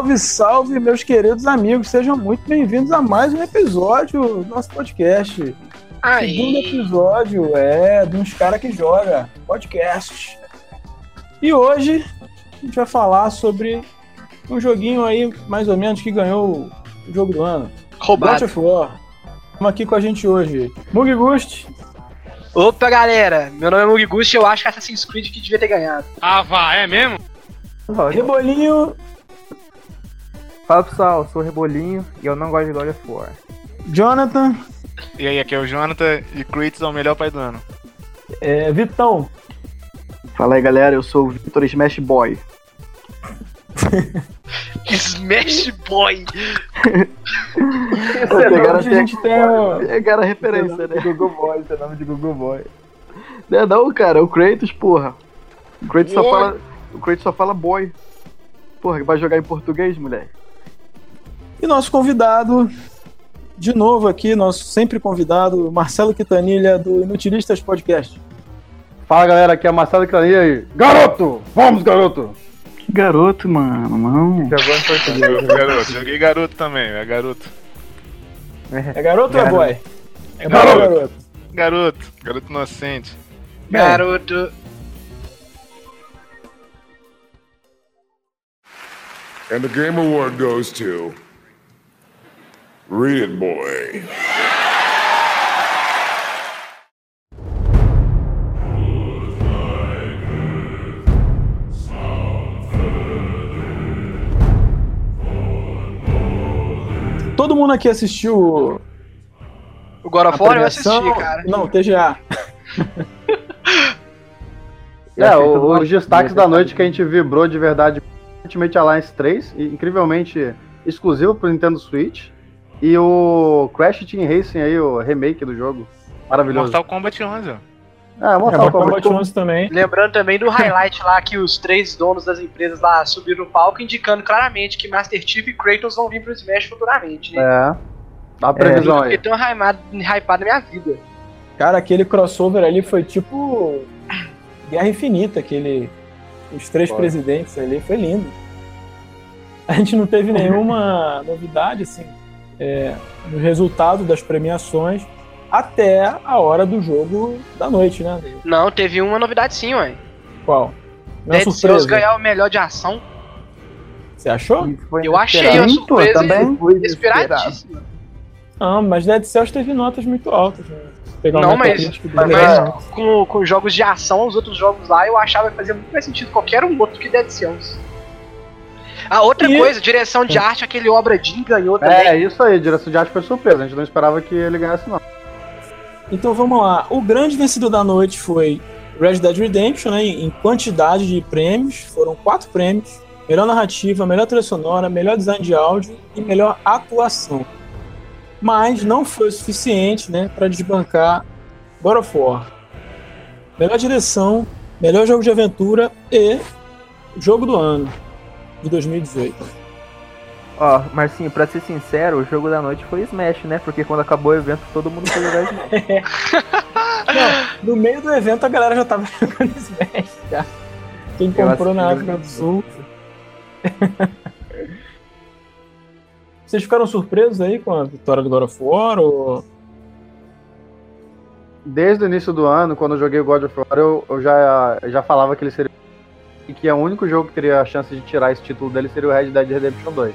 Salve, salve, meus queridos amigos. Sejam muito bem-vindos a mais um episódio do nosso podcast. Aí. Segundo episódio é de uns caras que joga podcast. E hoje a gente vai falar sobre um joguinho aí, mais ou menos, que ganhou o jogo do ano. God Roubado. of War. Estamos aqui com a gente hoje. Mug Gust, Opa, galera. Meu nome é Mugigus e eu acho que Assassin's Creed que devia ter ganhado. Ah, vá, é mesmo? Rebolinho, Fala pessoal, eu sou o Rebolinho e eu não gosto de God of War. Jonathan, E aí, aqui é o Jonathan e Kratos é o melhor pai do ano. é, Vitão. Fala aí galera, eu sou o Victor Smash Boy. Smash Boy. Pegaram Hoje a gente tem o... Pegaram a referência, né? Google Boy, seu nome de Google Boy. Não, é não, cara, o Kratos, porra. O Kratos só fala. O Kratos só fala boy. Porra, vai jogar em português, mulher? E nosso convidado, de novo aqui, nosso sempre convidado, Marcelo Quintanilha, do Inutilistas Podcast. Fala galera, aqui é Marcelo Cranilha aí. Garoto! Vamos, garoto! Que garoto, mano, não. Jogou em português. garoto, joguei garoto também, é garoto. É garoto ou é boy? É boy Garoto. ou garoto? Garoto, garoto inocente. Garoto. And the Game Award goes to. Read it, boy. Todo mundo aqui assistiu O God of War eu assisti, cara. Não, TGA. É, o- os destaques da noite que a gente vibrou de verdade Ultimate Alliance 3, e incrivelmente exclusivo pro Nintendo Switch. E o Crash Team Racing aí, o remake do jogo. Maravilhoso. Mortal Kombat 11, ó. Ah, É, Mortal Mortal Kombat. Kombat 11 também. Lembrando também do highlight lá que os três donos das empresas lá subiram no palco, indicando claramente que Master Chief e Kratos vão vir pro Smash futuramente, né? É. Dá a previsão Porque aí. tem um hypado, hypado na minha vida. Cara, aquele crossover ali foi tipo Guerra Infinita, aquele os três Foi. presidentes ali, foi lindo. A gente não teve nenhuma novidade assim é, no resultado das premiações até a hora do jogo da noite, né? Não, teve uma novidade sim, ué. Qual? Não é Dead surpresa. Cells ganhar o melhor de ação. Você achou? Eu achei uma surpresa também. Foi inesperado. esperadíssima. Não, mas Dead Cells teve notas muito altas. Né? Pegar Não, mas- Mas né? com, com jogos de ação, os outros jogos lá, eu achava que fazia muito mais sentido qualquer um outro que Dead Cells. A outra E- coisa, direção de arte, aquele Obra Dinn ganhou também. É, isso aí, direção de arte foi surpresa. A gente não esperava que ele ganhasse, não. Então vamos lá. O grande vencedor da noite foi Red Dead Redemption, né? Em quantidade de prêmios. Foram quatro prêmios. Melhor narrativa, melhor trilha sonora, melhor design de áudio e melhor atuação. Mas não foi o suficiente, né? Para desbancar God of War. Melhor direção, melhor jogo de aventura e jogo do ano de 2018. Ó, Marcinho, pra ser sincero, o jogo da noite foi Smash, né? Porque quando acabou o evento, todo mundo foi jogar Smash. Não, no meio do evento a galera já tava jogando Smash já. Quem Eu comprou na África do Sul. Vocês ficaram surpresos aí com a vitória do God of War? Ou... Desde o início do ano, quando eu joguei o God of War, eu, eu já, eu já falava que ele seria. E que o único jogo que teria a chance de tirar esse título dele seria o Red Dead Redemption 2.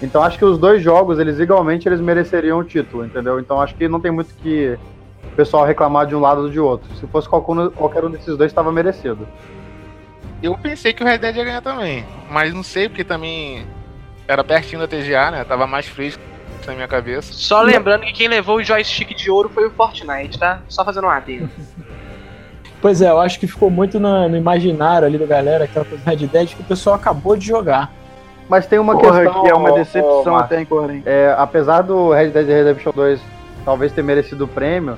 Então acho que os dois jogos, eles igualmente eles mereceriam o título, entendeu? Então acho que não tem muito que o pessoal reclamar de um lado ou de outro. Se fosse qualquer um, qualquer um desses dois, estava merecido. Eu pensei que o Red Dead ia ganhar também, mas não sei porque também era pertinho da TGA, né? Tava mais fresco na minha cabeça. Só lembrando que quem levou o joystick de ouro foi o Fortnite, tá? Só fazendo um adendo. Pois é, eu acho que ficou muito na- no imaginário ali da galera, aquela coisa do Red Dead que o pessoal acabou de jogar. Mas tem uma Porra, questão. que é uma decepção ô, até, hein, Corém. É, apesar do Red Dead Redemption 2 talvez ter merecido o prêmio,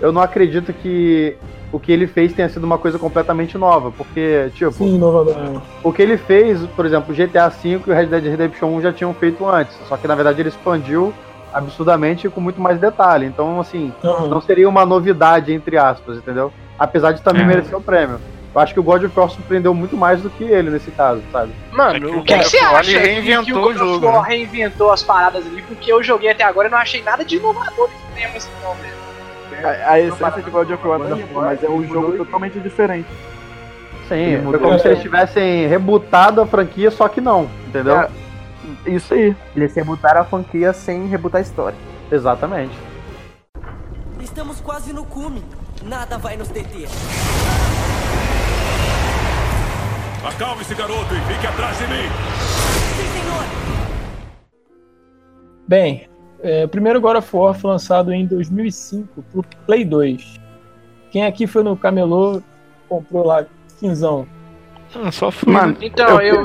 eu não acredito que o que ele fez tenha sido uma coisa completamente nova, porque, tipo, Sim, inovador. o que ele fez, por exemplo, o GTA V e o Red Dead Redemption 1 já tinham feito antes, só que na verdade ele expandiu absurdamente e com muito mais detalhe. Então, assim, Aham. não seria uma novidade, entre aspas, entendeu? Apesar de também É. merecer o prêmio. Eu acho que o God of War surpreendeu muito mais do que ele nesse caso, sabe? Mano, É que o que, God que você acha ele que- reinventou que o God of jogo, War né? reinventou as paradas ali? Porque eu joguei até agora e não achei nada de inovador nesse tema assim, não, velho. A, a essência de God of War tá limpa, mas é um jogo totalmente diferente. Sim, foi mudou. como se eles tivessem rebutado a franquia, só que não, entendeu? É. Isso aí. Eles rebutaram a franquia sem rebutar a história. Exatamente. Estamos quase no cume. Nada vai nos deter. Acalme-se, garoto, e fique atrás de mim. Sim, senhor. Bem, é, o primeiro God of War foi lançado em 2005 pro Play 2. Quem aqui foi no camelô comprou lá, quinzão. Hum, só fui. Mano, Então, eu,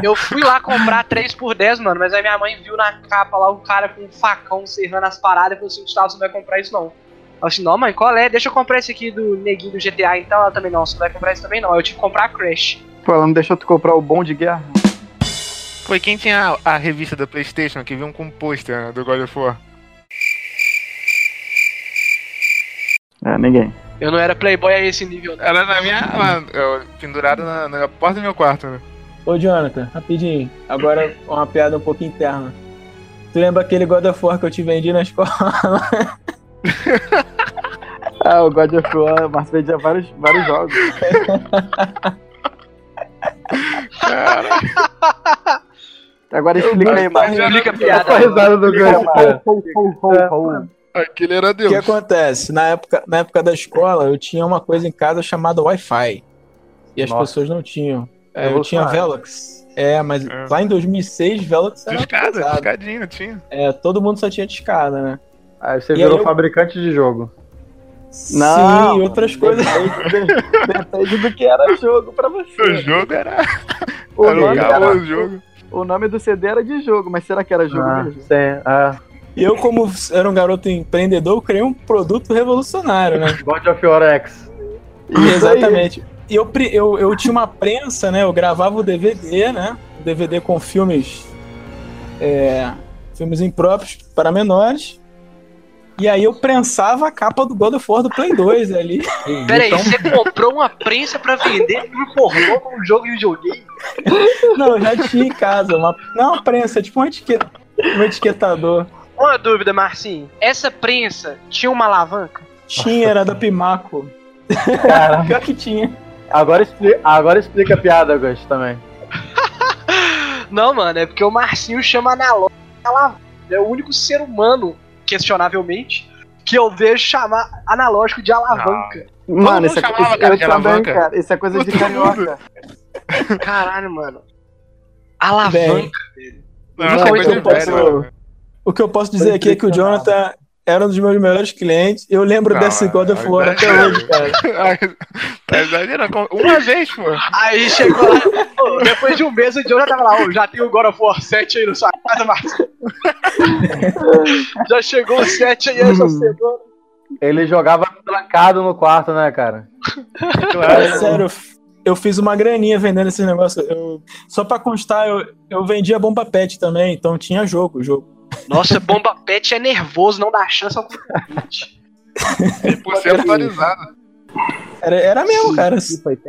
eu fui lá comprar 3 por 10, mano, mas aí minha mãe viu na capa lá o cara com um facão serrando as paradas e falou assim: Gustavo, você não vai comprar isso não. Eu falei assim: não, mãe, qual é? Deixa eu comprar esse aqui do neguinho do GTA, então ela também não, você não vai comprar esse também não. Eu tive que comprar Crash. Pô, ela não deixou tu comprar o bom de guerra? Foi quem tinha a, a revista da Playstation que viu um com pôster né, do God of War. É, ninguém. Eu não era playboy a esse nível, não. Era na minha. na- eu- pendurado na, na porta do meu quarto, né? Ô, Jonathan, rapidinho. Agora uma piada um pouco interna. Tu lembra aquele God of War que eu te vendi na escola? Ah, o God of War, mas vendia vários, vários jogos. Agora explica aí, Marcos. Explica a Essa piada. risada do Gus, cara. Aquele era O Deus. que acontece? Na época, na época da escola, eu tinha uma coisa em casa chamada Wi-Fi. E as Nossa. pessoas não tinham. É, eu tinha Revolucionário. Velox. É, mas É. lá em 2006, Velox era Discada, discadinho, tinha. É, todo mundo só tinha discada, né? Aí você E virou aí eu- fabricante de jogo. Não, Sim, outras coisas. Depende do que era jogo pra O você. jogo era. O era nome, o era, jogo. o nome do CD era de jogo, mas será que era jogo Ah, mesmo? sim, ah. E eu, como era um garoto empreendedor, criei um produto revolucionário, né? God of War X. Aí. Exatamente. E eu, eu, eu tinha uma prensa, né? Eu gravava o DVD, né? O DVD com filmes. É, filmes impróprios para menores. E aí eu prensava a capa do God of War do Play 2 ali. Peraí, Então- você comprou uma prensa pra vender por pornô num jogo de videogame? Não, eu já tinha em casa. Uma, não uma prensa, tipo um, etiqueta, um etiquetador. Uma dúvida, Marcinho. Essa prensa tinha uma alavanca? Tinha, era da Pimaco. Cara, Pior que tinha. agora, expli- agora explica a piada, Gus, também. Não, mano, é porque o Marcinho chama analógico de alavanca. É o único ser humano, questionavelmente, que eu vejo chamar analógico de alavanca. Mano, mundo isso é, chamava, isso, cara, eu de também, alavanca. cara. Isso é coisa de carioca. Caralho, mano. Alavanca, velho. Não, Não, é coisa mano. O que eu posso dizer aqui é que o Jonathan era um dos meus melhores clientes. Eu lembro Não, desse God of War até hoje, cara. tá exagerando. Uma vez, pô. Aí chegou lá, pô, depois de um mês o John já tava lá, ô, já tem o God of War 7 aí na sua casa, Marcinho. já chegou o 7 aí essa semana. Ele jogava trancado no quarto, né, cara? É, sério, eu fiz uma graninha vendendo esses negócios. Eu, só pra constar, eu, eu vendia bomba pet também, então tinha jogo, jogo. Nossa, bomba pet é nervoso, não dá chance ao concorrente. 100% atualizado. Era, era mesmo, cara.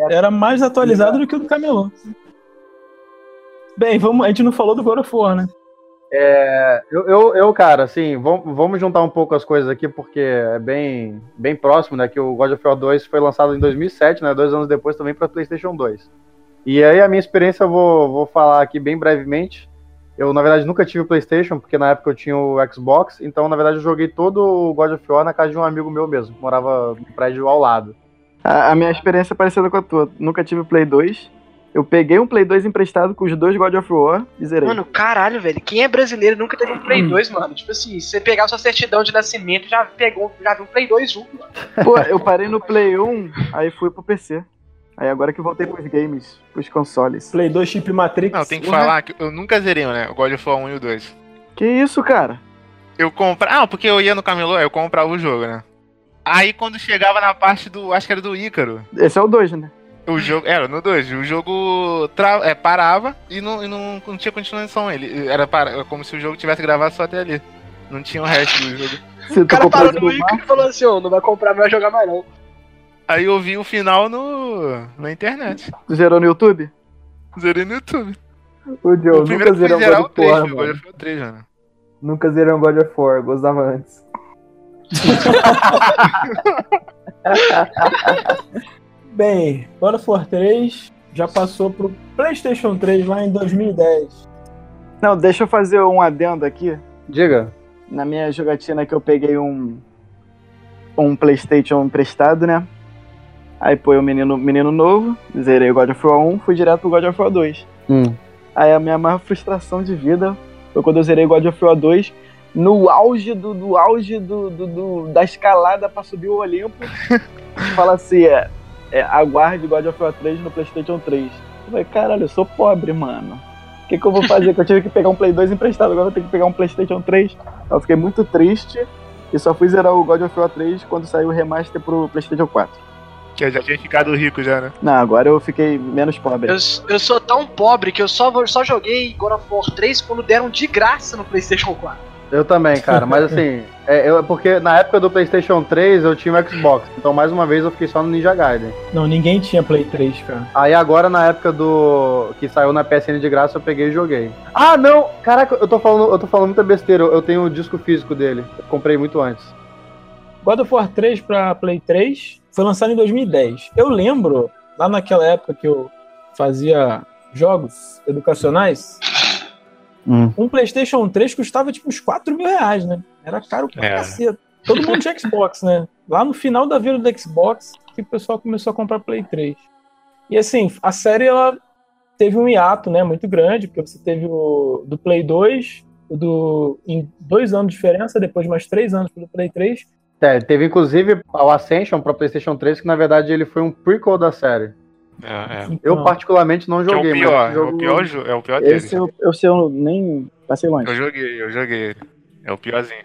Era mais atualizado do que o do Camelô. Bem, vamos, a gente não falou do God of War, né? É, eu, eu, eu, cara, assim, vamos, vamos juntar um pouco as coisas aqui, porque é bem, bem próximo, né? Que o God of War 2 foi lançado em 2007, né? Dois anos depois também para PlayStation 2. E aí a minha experiência eu vou, vou falar aqui bem brevemente. Eu, na verdade, nunca tive o PlayStation, porque na época eu tinha o Xbox, então, na verdade, eu joguei todo o God of War na casa de um amigo meu mesmo, que morava no prédio ao lado. A, a minha experiência é parecida com a tua. Nunca tive Play 2. Eu peguei um Play 2 emprestado com os dois God of War e zerei. Mano, caralho, velho. Quem é brasileiro nunca teve um Play 2, mano. Tipo assim, você pegar sua certidão de nascimento, já pegou, já viu um Play 2 junto, mano. Pô, eu parei no Play 1, aí fui pro PC. Aí agora que eu voltei pros games, pros consoles. Play 2 Chip Matrix. Não, tem que Porra. falar que eu nunca zerei, né? O God of War 1 e o 2. Que isso, cara? Eu comprava. Ah, porque eu ia no camelô, eu comprava o jogo, né? Aí quando chegava na parte do. Acho que era do Ícaro. Esse é o 2, né? O jogo. Era no 2. O jogo tra- é, parava e, não, e não, não tinha continuação. Ele era para, como se o jogo tivesse gravado só até ali. Não tinha o resto do jogo. O cara parou no Ica e falou assim, ó, não vai comprar, não vai jogar mais não. Aí eu vi o final no, na internet. Tu zerou no YouTube? Zerei no YouTube. O Joe, o primeiro nunca zerou God o of 3, War, God of War 3, mano. Nunca zerou God of War, gostava antes. Bem, God of War 3 já passou pro PlayStation 3 lá em 2010. Não, deixa eu fazer um adendo aqui. Diga. Na minha jogatina que eu peguei um um PlayStation emprestado, né? Aí pô, eu menino, menino novo, zerei o God of War 1, fui direto pro God of War 2. Hum. Aí a minha maior frustração de vida foi quando eu zerei God of War 2 no auge do, do auge do, do- do- da escalada pra subir o Olimpo. Fala assim, é, é, aguarde God of War 3 no PlayStation 3. Eu falei, caralho, eu sou pobre, mano. O que, que eu vou fazer? Que eu tive que pegar um Play 2 emprestado, agora eu tenho que pegar um PlayStation 3. Eu fiquei muito triste e só fui zerar o God of War 3 quando saiu o remaster pro PlayStation 4. Que eu já tinha ficado rico já, né? Não, agora eu fiquei menos pobre. Eu, eu sou tão pobre que eu só, só joguei God of War 3 quando deram de graça no PlayStation 4. Eu também, cara, mas assim, é, eu, porque na época do PlayStation 3 eu tinha o Xbox, então mais uma vez eu fiquei só no Ninja Gaiden. Não, ninguém tinha Play 3, cara. Aí agora na época do que saiu na PSN de graça eu peguei e joguei. Ah, não, caraca, eu tô falando, eu tô falando muita besteira, eu tenho o disco físico dele. Eu comprei muito antes. God of War 3 pra Play 3 foi lançado em 2010. Eu lembro, lá naquela época que eu fazia jogos educacionais, Hum. um PlayStation 3 custava tipo uns 4 mil reais, né? Era caro pra É. caceta. Todo mundo tinha Xbox, né? Lá no final da vida do Xbox, que o pessoal começou a comprar Play 3. E assim, a série ela teve um hiato, né, muito grande, porque você teve o do Play 2, o do em dois anos de diferença, depois mais três anos pro Play 3, É, teve inclusive o Ascension pra PlayStation 3, que na verdade ele foi um prequel da série. É, é. Eu particularmente não Que é o joguei, pior, mas é o jogo- pior, jo- é o pior dele. Esse eu, eu sei, eu nem passei longe. Eu joguei, eu joguei. É o piorzinho.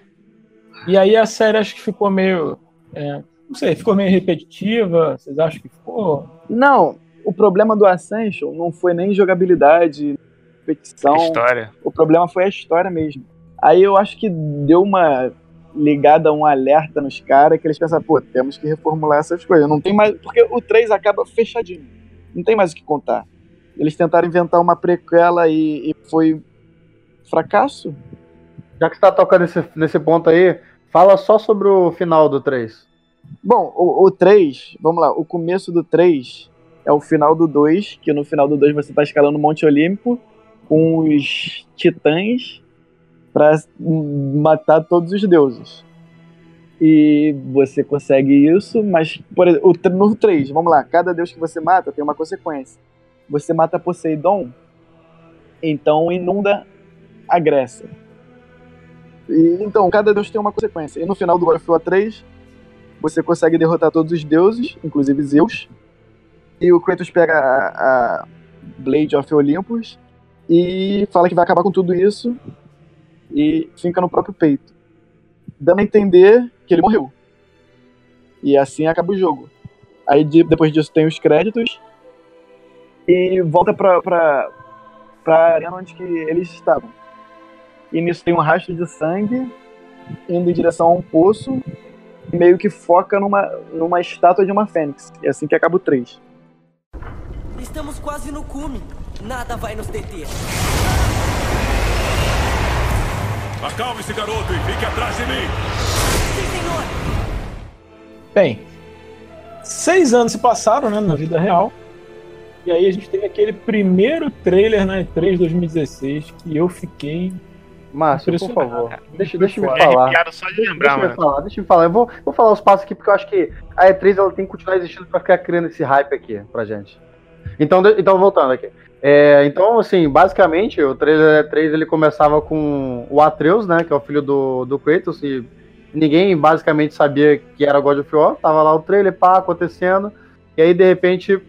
E aí a série acho que ficou meio. é, não sei, ficou meio repetitiva. Vocês acham que ficou? Não, o problema do Ascension não foi nem jogabilidade, competição. História. O problema foi a história mesmo. Aí eu acho que deu uma ligada, um alerta nos caras que eles pensaram, pô, temos que reformular essas coisas. Não tem mais. Porque o 3 acaba fechadinho. Não tem mais o que contar. Eles tentaram inventar uma prequela e, e foi fracasso. Já que você tá tocando nesse, nesse ponto aí, fala só sobre o final do 3. Bom, o, o 3, vamos lá, o começo do 3 é o final do 2, que no final do 2 você tá escalando o Monte Olímpico com os titãs pra matar todos os deuses. E você consegue isso, mas por exemplo, no 3, vamos lá, cada deus que você mata tem uma consequência. Você mata Poseidon, então inunda a Grécia. E, então, cada deus tem uma consequência. E no final do God of War 3, você consegue derrotar todos os deuses, inclusive Zeus. E o Kratos pega a, a Blade of Olympus e fala que vai acabar com tudo isso e fica no próprio peito. Dando a entender que ele morreu. E assim acaba o jogo. Aí de- depois disso tem os créditos e volta pra, pra, pra arena onde que eles estavam. E nisso tem um rastro de sangue indo em direção a um poço e meio que foca numa, numa estátua de uma fênix. E é assim que acaba o 3. Estamos quase no cume. Nada vai nos deter. Acalme-se, garoto, e fique atrás de mim. Sim, senhor. Bem, seis anos se passaram, né, na vida real. E aí a gente teve aquele primeiro trailer na E3 2016 que eu fiquei. Márcio, por favor, deixa, deixa eu me falar. só de Deixa, lembrar, deixa eu mano. falar, deixa eu falar. Eu vou, vou falar os passos aqui, porque eu acho que a E3 ela tem que continuar existindo pra ficar criando esse hype aqui pra gente. Então, de- então voltando aqui. É, então, assim, basicamente, o trailer da E3 ele começava com o Atreus, né? Que é o filho do, do Kratos, e ninguém basicamente sabia que era God of War. Tava lá o trailer, pá, acontecendo. E aí, de repente,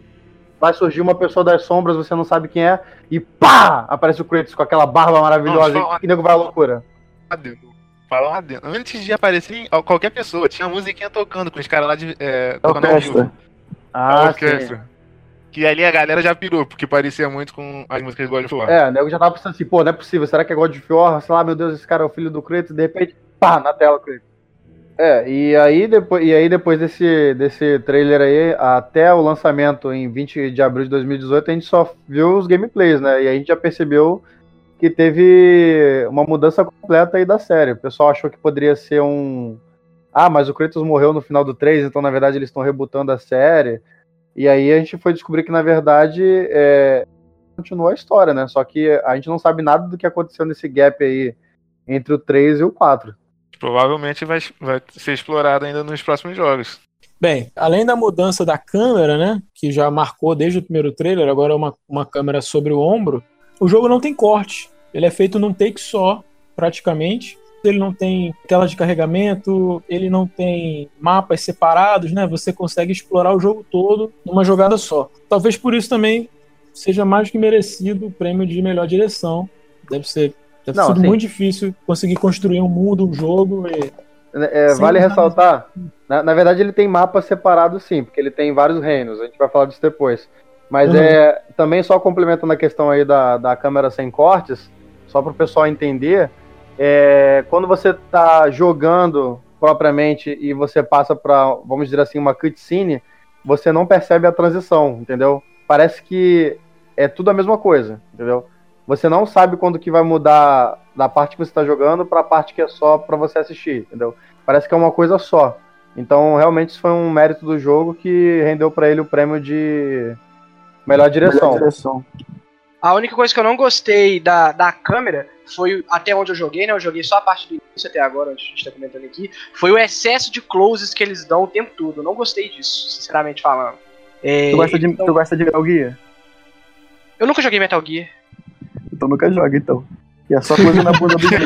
vai surgir uma pessoa das sombras, você não sabe quem é, e pá! Aparece o Kratos com aquela barba maravilhosa e, nego vai à loucura. Falar adendo. Antes de aparecer qualquer pessoa, tinha musiquinha tocando com os caras lá de. É, tocando ao vivo. Orquestra. A Ah, orquestra. Que ali a galera já pirou, porque parecia muito com as músicas do God of War. É, o nego já tava pensando assim, pô, não é possível, será que é God of War? Sei lá, meu Deus, esse cara é o filho do Kratos, de repente, pá, na tela Kratos. É, e aí depois, e aí depois desse, desse trailer aí, até o lançamento em 20 de abril de 2018, a gente só viu os gameplays, né? E a gente já percebeu que teve uma mudança completa aí da série. O pessoal achou que poderia ser um. Ah, mas o Kratos morreu no final do 3, então na verdade eles estão rebutando a série. E aí a gente foi descobrir que na verdade é... continuou a história, né? Só que a gente não sabe nada do que aconteceu nesse gap aí entre o 3 e o 4. Provavelmente vai, vai ser explorado ainda nos próximos jogos. Bem, além da mudança da câmera, né, que já marcou desde o primeiro trailer, agora é uma, uma câmera sobre o ombro, o jogo não tem corte. Ele é feito num take só, praticamente. Ele não tem tela de carregamento, ele não tem mapas separados, né? Você consegue explorar o jogo todo numa jogada só. Talvez por isso também seja mais que merecido o prêmio de melhor direção. Deve ser Deve Não, ser assim- muito difícil conseguir construir um mundo, um jogo. E... É, Sim, vale mas- ressaltar, na, na verdade ele tem mapas separados sim, porque ele tem vários reinos, a gente vai falar disso depois. Mas Uhum. é também só complementando a questão aí da, da câmera sem cortes, só para o pessoal entender, é, quando você está jogando propriamente e você passa para, vamos dizer assim, uma cutscene, você não percebe a transição, entendeu? Parece que é tudo a mesma coisa, entendeu? Você não sabe quando que vai mudar da parte que você está jogando para a parte que é só para você assistir, entendeu? Parece que é uma coisa só. Então, realmente, isso foi um mérito do jogo que rendeu para ele o prêmio de melhor direção. Melhor direção. A única coisa que eu não gostei da, da câmera foi, até onde eu joguei, né? Eu joguei só a parte do início até agora, onde a gente tá comentando aqui. Foi o excesso de closes que eles dão o tempo todo. Eu não gostei disso, sinceramente falando. É, Tu gosta de, então- tu gosta de Metal Gear? Eu nunca joguei Metal Gear. Então nunca joga, então. E é só coisa na bunda do jogo.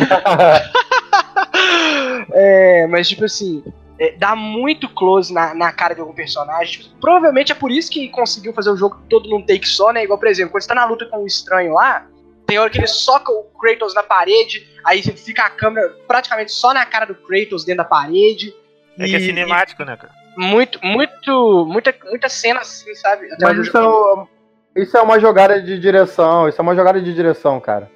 É, mas tipo assim, é, dá muito close na, na cara de algum personagem. Tipo, provavelmente é por isso que conseguiu fazer o jogo todo num take só, né? Igual, por exemplo, quando você tá na luta com o estranho lá, tem hora que ele soca o Kratos na parede, aí fica a câmera praticamente só na cara do Kratos dentro da parede. É que é E- cinemático, né, cara? Muito, muito, muita, muita cena assim, sabe? Até Mas isso é, isso é uma jogada de direção, isso é uma jogada de direção, cara.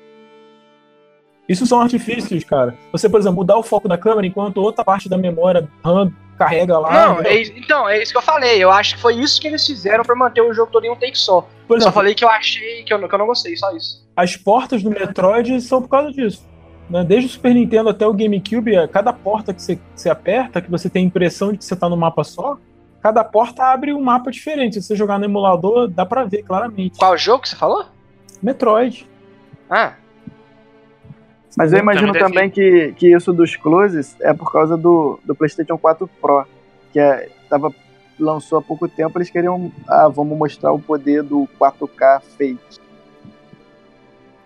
Isso são artifícios, cara. Você, por exemplo, mudar o foco da câmera enquanto outra parte da memória RAM carrega lá. Não, é, então, é isso que eu falei. Eu acho que foi isso que eles fizeram pra manter o jogo todo em um take só. Por Eu só exemplo, falei que eu achei que eu, não- que eu não gostei, só isso. as portas do Metroid são por causa disso. né? Desde o Super Nintendo até o GameCube, a cada porta que você, que você aperta, que você tem a impressão de que você tá no mapa só, cada porta abre um mapa diferente. Se você jogar no emulador, dá pra ver claramente. Qual jogo que você falou? Metroid. Ah, Mas eu imagino Também também que, que isso dos closes é por causa do, do PlayStation 4 Pro, que é, tava, lançou há pouco tempo. Eles queriam, ah, vamos mostrar o poder do 4K fake.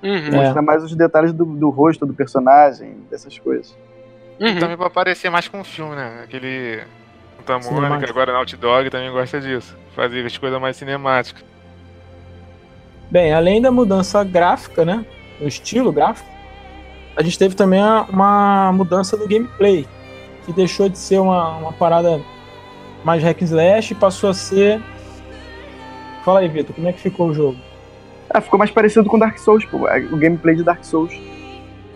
uhum, Mostrar mais os detalhes do, do rosto do personagem, dessas coisas. uhum. Também pra parecer mais com o filme, né? Aquele. Santa Mônica, Cinemático. agora Naughty Dog também gosta disso. Fazer as coisas mais cinemáticas. Bem, além da mudança gráfica, né? O estilo gráfico, a gente teve também uma mudança do gameplay, que deixou de ser uma, uma parada mais hack and slash e passou a ser. Fala aí, Vitor, como é que ficou o jogo? Ah, ficou mais parecido com Dark Souls, pô. é O gameplay de Dark Souls.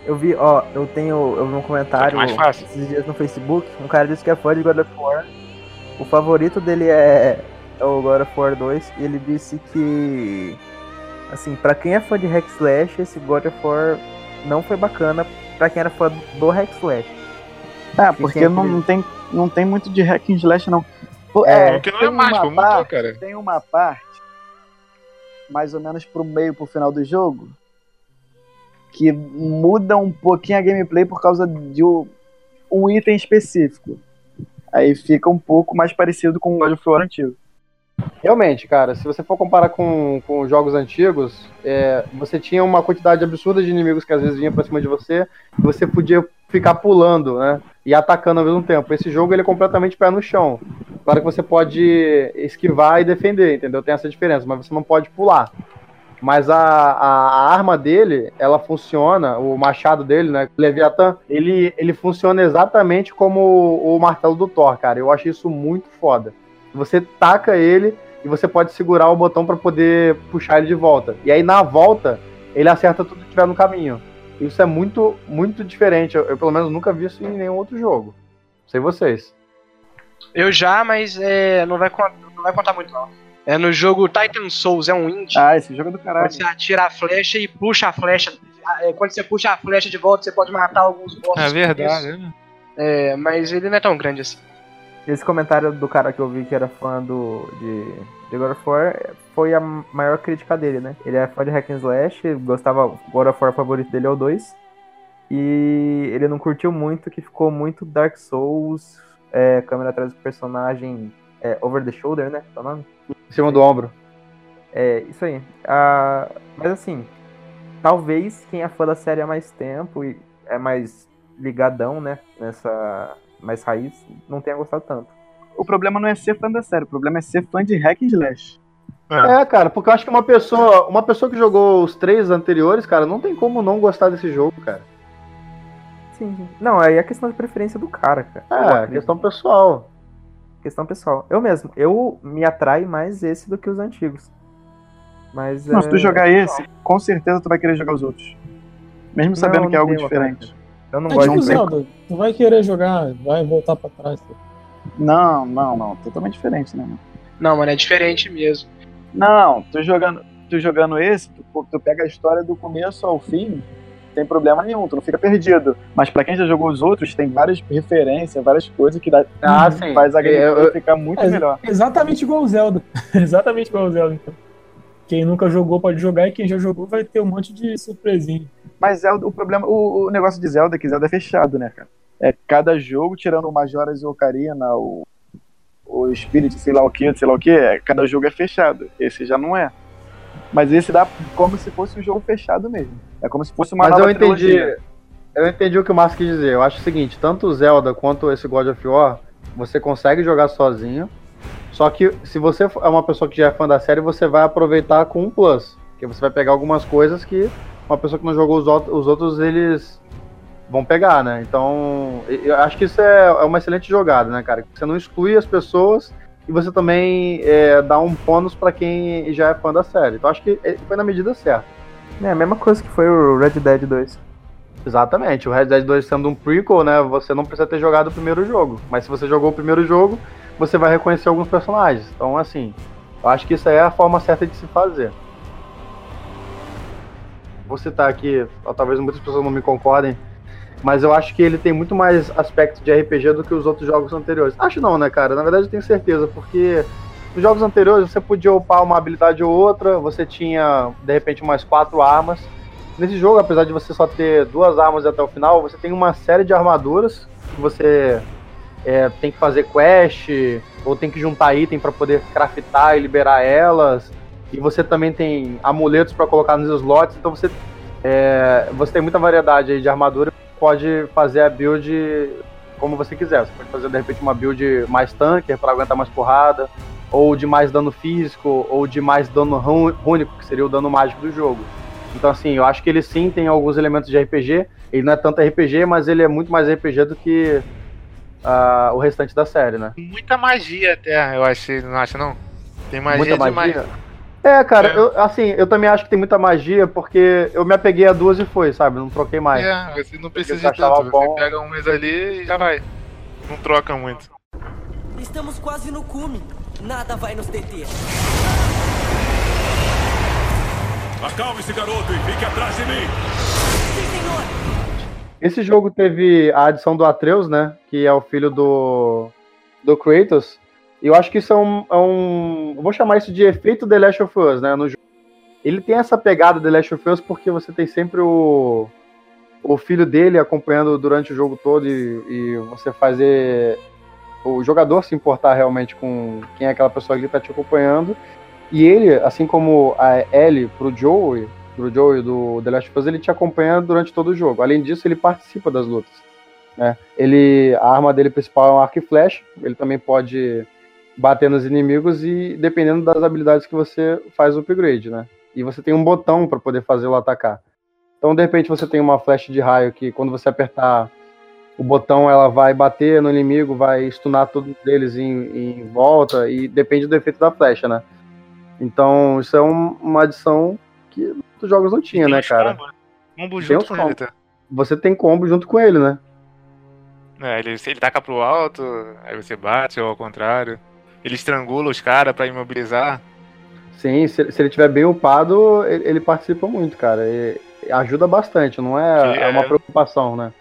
Eu vi, ó, eu tenho, eu vi um comentário Mais fácil. esses dias no Facebook, um cara disse que é fã de God of War. O favorito dele é, é o God of War 2 e ele disse que assim, pra quem é fã de hack slash, esse God of War não foi bacana pra quem era fã do hack slash. Ah, Que porque sempre- não, não tem, não tem muito de hack and slash, não. Pô, É, O que não é uma parte- cara. Tem uma parte, mais ou menos pro meio, pro final do jogo, que muda um pouquinho a gameplay por causa de um, um item específico. Aí fica um pouco mais parecido com o God of War antigo. Realmente, cara, se você for comparar com, com os jogos antigos, é, você tinha uma quantidade absurda de inimigos que às vezes vinha pra cima de você, e você podia ficar pulando, né? E atacando ao mesmo tempo. Esse jogo ele é completamente pé no chão. Claro que você pode esquivar e defender, entendeu? Tem essa diferença, mas você não pode pular. Mas a, a, a arma dele, ela funciona, o machado dele, né? Leviathan, ele, ele funciona exatamente como o, o martelo do Thor, cara. Eu acho isso muito foda. Você taca ele e você pode segurar o botão para poder puxar ele de volta. E aí na volta, ele acerta tudo que tiver no caminho. Isso é muito, muito diferente. Eu, eu, pelo menos nunca vi isso em nenhum outro jogo. Sei vocês. Eu já, mas é, não, vai, não vai contar muito, não. É no jogo Titan Souls, é um indie. Ah, esse jogo é do caralho. Você atira a flecha e puxa a flecha. é, Quando você puxa a flecha de volta, você pode matar alguns bosses. É verdade, né? É, mas ele não é tão grande assim. Esse comentário do cara que eu vi que era fã do, de, de God of War foi a maior crítica dele, né? Ele é fã de Hack and Slash, gostava, God of War favorito dele é o 2. E ele não curtiu muito, que ficou muito Dark Souls, é, câmera atrás do personagem é, over the shoulder, né? O nome? Em cima do ombro. É, isso aí. Ah, mas assim, talvez quem é fã da série há mais tempo e é mais ligadão, né? Nessa mais raiz, não tenha gostado tanto. O problema não é ser fã da série, o problema é ser fã de Hack and Slash. É, cara, porque eu acho que uma pessoa, uma pessoa que jogou os três anteriores, cara, não tem como não gostar desse jogo, cara. Sim, sim. Não, aí é questão de preferência do cara, cara. É, acredito. questão pessoal. Questão pessoal. Eu mesmo, eu me atrai mais esse do que os antigos. Mas Não, é... se tu jogar esse, com certeza tu vai querer jogar os outros. Mesmo sabendo Não, que é algo diferente. Eu não É gosto tipo de Zelda. Tu vai querer jogar, vai voltar pra trás. Não, não, não. Totalmente diferente, né? mano? Não, mano, é diferente mesmo. Não, tu jogando, tu jogando esse, tu, tu pega a história do começo ao fim, não tem problema nenhum, tu não fica perdido. Mas pra quem já jogou os outros, tem várias referências, várias coisas que dá, Ah, sim. faz a gameplay ficar muito É, melhor. Exatamente igual o Zelda. exatamente igual o Zelda, então. Quem nunca jogou pode jogar e quem já jogou vai ter um monte de surpresinha. Mas Zelda, o problema, o, o negócio de Zelda é que Zelda é fechado, né, cara? É cada jogo, tirando o Majora's e Ocarina, o, o Spirit, sei lá o que, sei lá o que, é, cada jogo é fechado. Esse já não é. Mas esse dá como se fosse um jogo fechado mesmo. É como se fosse uma Mas nova eu entendi. trilogia. Eu entendi o que o Márcio quis dizer. Eu acho o seguinte, tanto o Zelda quanto esse God of War, você consegue jogar sozinho. Só que se você é uma pessoa que já é fã da série, você vai aproveitar com um plus. Porque você vai pegar algumas coisas que uma pessoa que não jogou os, os outros, eles vão pegar, né? Então, eu acho que isso é, é uma excelente jogada, né, cara? Você não exclui as pessoas e você também é, dá um bônus pra quem já é fã da série. Então, acho que é- foi na medida certa. É a mesma coisa que foi o Red Dead 2. Exatamente, o Red Dead 2 sendo um prequel, né? Você não precisa ter jogado o primeiro jogo. Mas se você jogou o primeiro jogo, você vai reconhecer alguns personagens. Então, assim, eu acho que isso aí é a forma certa de se fazer. Vou citar aqui, talvez muitas pessoas não me concordem, mas eu acho que ele tem muito mais aspecto de RPG do que os outros jogos anteriores. Acho não, né, cara? Na verdade, eu tenho certeza, porque nos jogos anteriores você podia upar uma habilidade ou outra, você tinha, de repente, mais quatro armas. Nesse jogo, apesar de você só ter duas armas até o final, você tem uma série de armaduras que você é, tem que fazer quest ou tem que juntar item para poder craftar e liberar elas. E você também tem amuletos para colocar nos slots. Então você, é, você tem muita variedade de armadura. Pode fazer a build como você quiser. Você pode fazer de repente uma build mais tanker para aguentar mais porrada, ou de mais dano físico, ou de mais dano rú- rúnico, que seria o dano mágico do jogo. Então, assim, eu acho que ele sim tem alguns elementos de RPG. Ele não é tanto RPG, mas ele é muito mais RPG do que ah, o restante da série, né? Muita magia até, eu achei, não acha não? Tem magia Muita demais. magia. É, cara, É. Eu, assim, eu também acho que tem muita magia, porque eu me apeguei a duas e foi, sabe? Não troquei mais. É, você não precisa de tanto. Você bom. pega umas ali e já vai. Não troca muito. Estamos quase no cume. Nada vai nos deter. Acalme-se, garoto, e fique atrás de mim. Sim, senhor. Esse jogo teve a adição do Atreus, né? Que é o filho do, do Kratos. E eu acho que isso é um, é um- Vou chamar isso de efeito The Last of Us, né? No jogo. Ele tem essa pegada The Last of Us porque você tem sempre o, o filho dele acompanhando durante o jogo todo e, e você fazer o jogador se importar realmente com quem é aquela pessoa que está te acompanhando. E ele, assim como a Ellie pro Joey, pro Joey do The Last of Us, ele te acompanha durante todo o jogo. Além disso, ele participa das lutas. Né? Ele, a arma dele principal é um arco e flecha. Ele também pode bater nos inimigos e dependendo das habilidades que você faz o upgrade, né? E você tem um botão para poder fazê-lo atacar. Então, de repente, você tem uma flecha de raio que quando você apertar o botão, ela vai bater no inimigo, vai stunar todos eles em, em volta e depende do efeito da flecha, né? Então, isso é um- uma adição que outros jogos não tinha, né, cara? combo, né? Combo junto com ele, tá? Você tem combo junto com ele, né? É, ele, ele taca pro alto, aí você bate, ou ao contrário. Ele estrangula os caras pra imobilizar. Sim, se, se ele tiver bem upado, ele, ele participa muito, cara. E ajuda bastante, não é, Que é uma é- preocupação, né?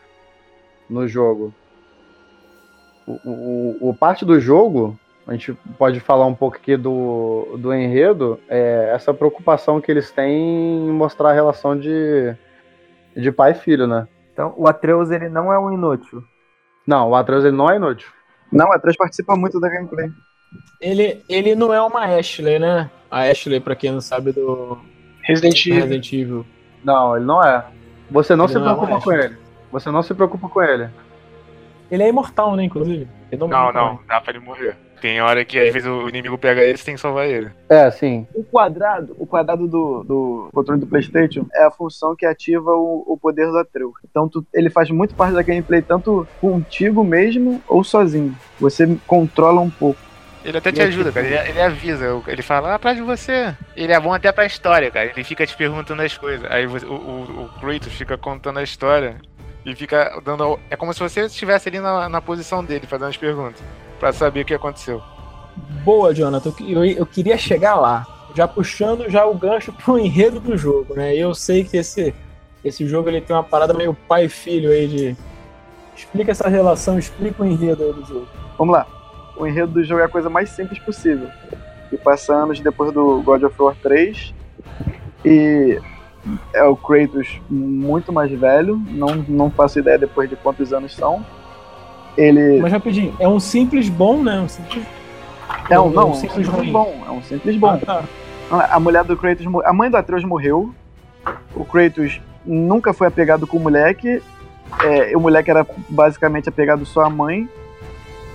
No jogo. O, o, o parte do jogo, a gente pode falar um pouco aqui do, do enredo, é essa preocupação que eles têm em mostrar a relação de, de pai e filho, né? Então, o Atreus, ele não é um inútil. Não, o Atreus ele não é inútil. Não, a 3 participa muito da gameplay. Ele, ele não é uma Ashley, né? A Ashley, pra quem não sabe, do Resident Evil. Resident Evil. Não, ele não é. Você não Ele se não é preocupa uma com ele. Você não se preocupa com ele. Ele é imortal, né, inclusive? Ele Não, morre. não, dá pra ele morrer. Tem hora que às vezes o inimigo pega ele, você tem que salvar ele. É, sim. O quadrado, o quadrado do, do controle do PlayStation é a função que ativa o, o poder do Atreus. Então tu- ele faz muito parte da gameplay tanto contigo mesmo ou sozinho. Você controla um pouco. Ele até te é ajuda, tipo- cara. Ele, ele avisa. Ele fala, ah, atrás de você. Ele é bom até pra história, cara. Ele fica te perguntando as coisas. Aí você- o, o, o Kratos fica contando a história. E fica dando. É como se você estivesse ali na, na posição dele, fazendo as perguntas. Pra saber o que aconteceu. Boa, Jonathan. Eu, eu queria chegar lá. Já puxando já o gancho pro enredo do jogo, né? Eu sei que esse, esse jogo ele tem uma parada meio pai e filho aí de. Explica essa relação, explica o enredo aí do jogo. Vamos lá. O enredo do jogo é a coisa mais simples possível. E passa anos depois do God of War 3. E é o Kratos muito mais velho. Não, não faço ideia depois de quantos anos são. Ele. Mas rapidinho, é um simples bom, né? Um simples. É um, não, um um simples simples ruim. bom. É um simples bom. Ah, tá. A mulher do Kratos. A mãe do Atreus morreu. O Kratos nunca foi apegado com o moleque. É, o moleque era basicamente apegado só à mãe.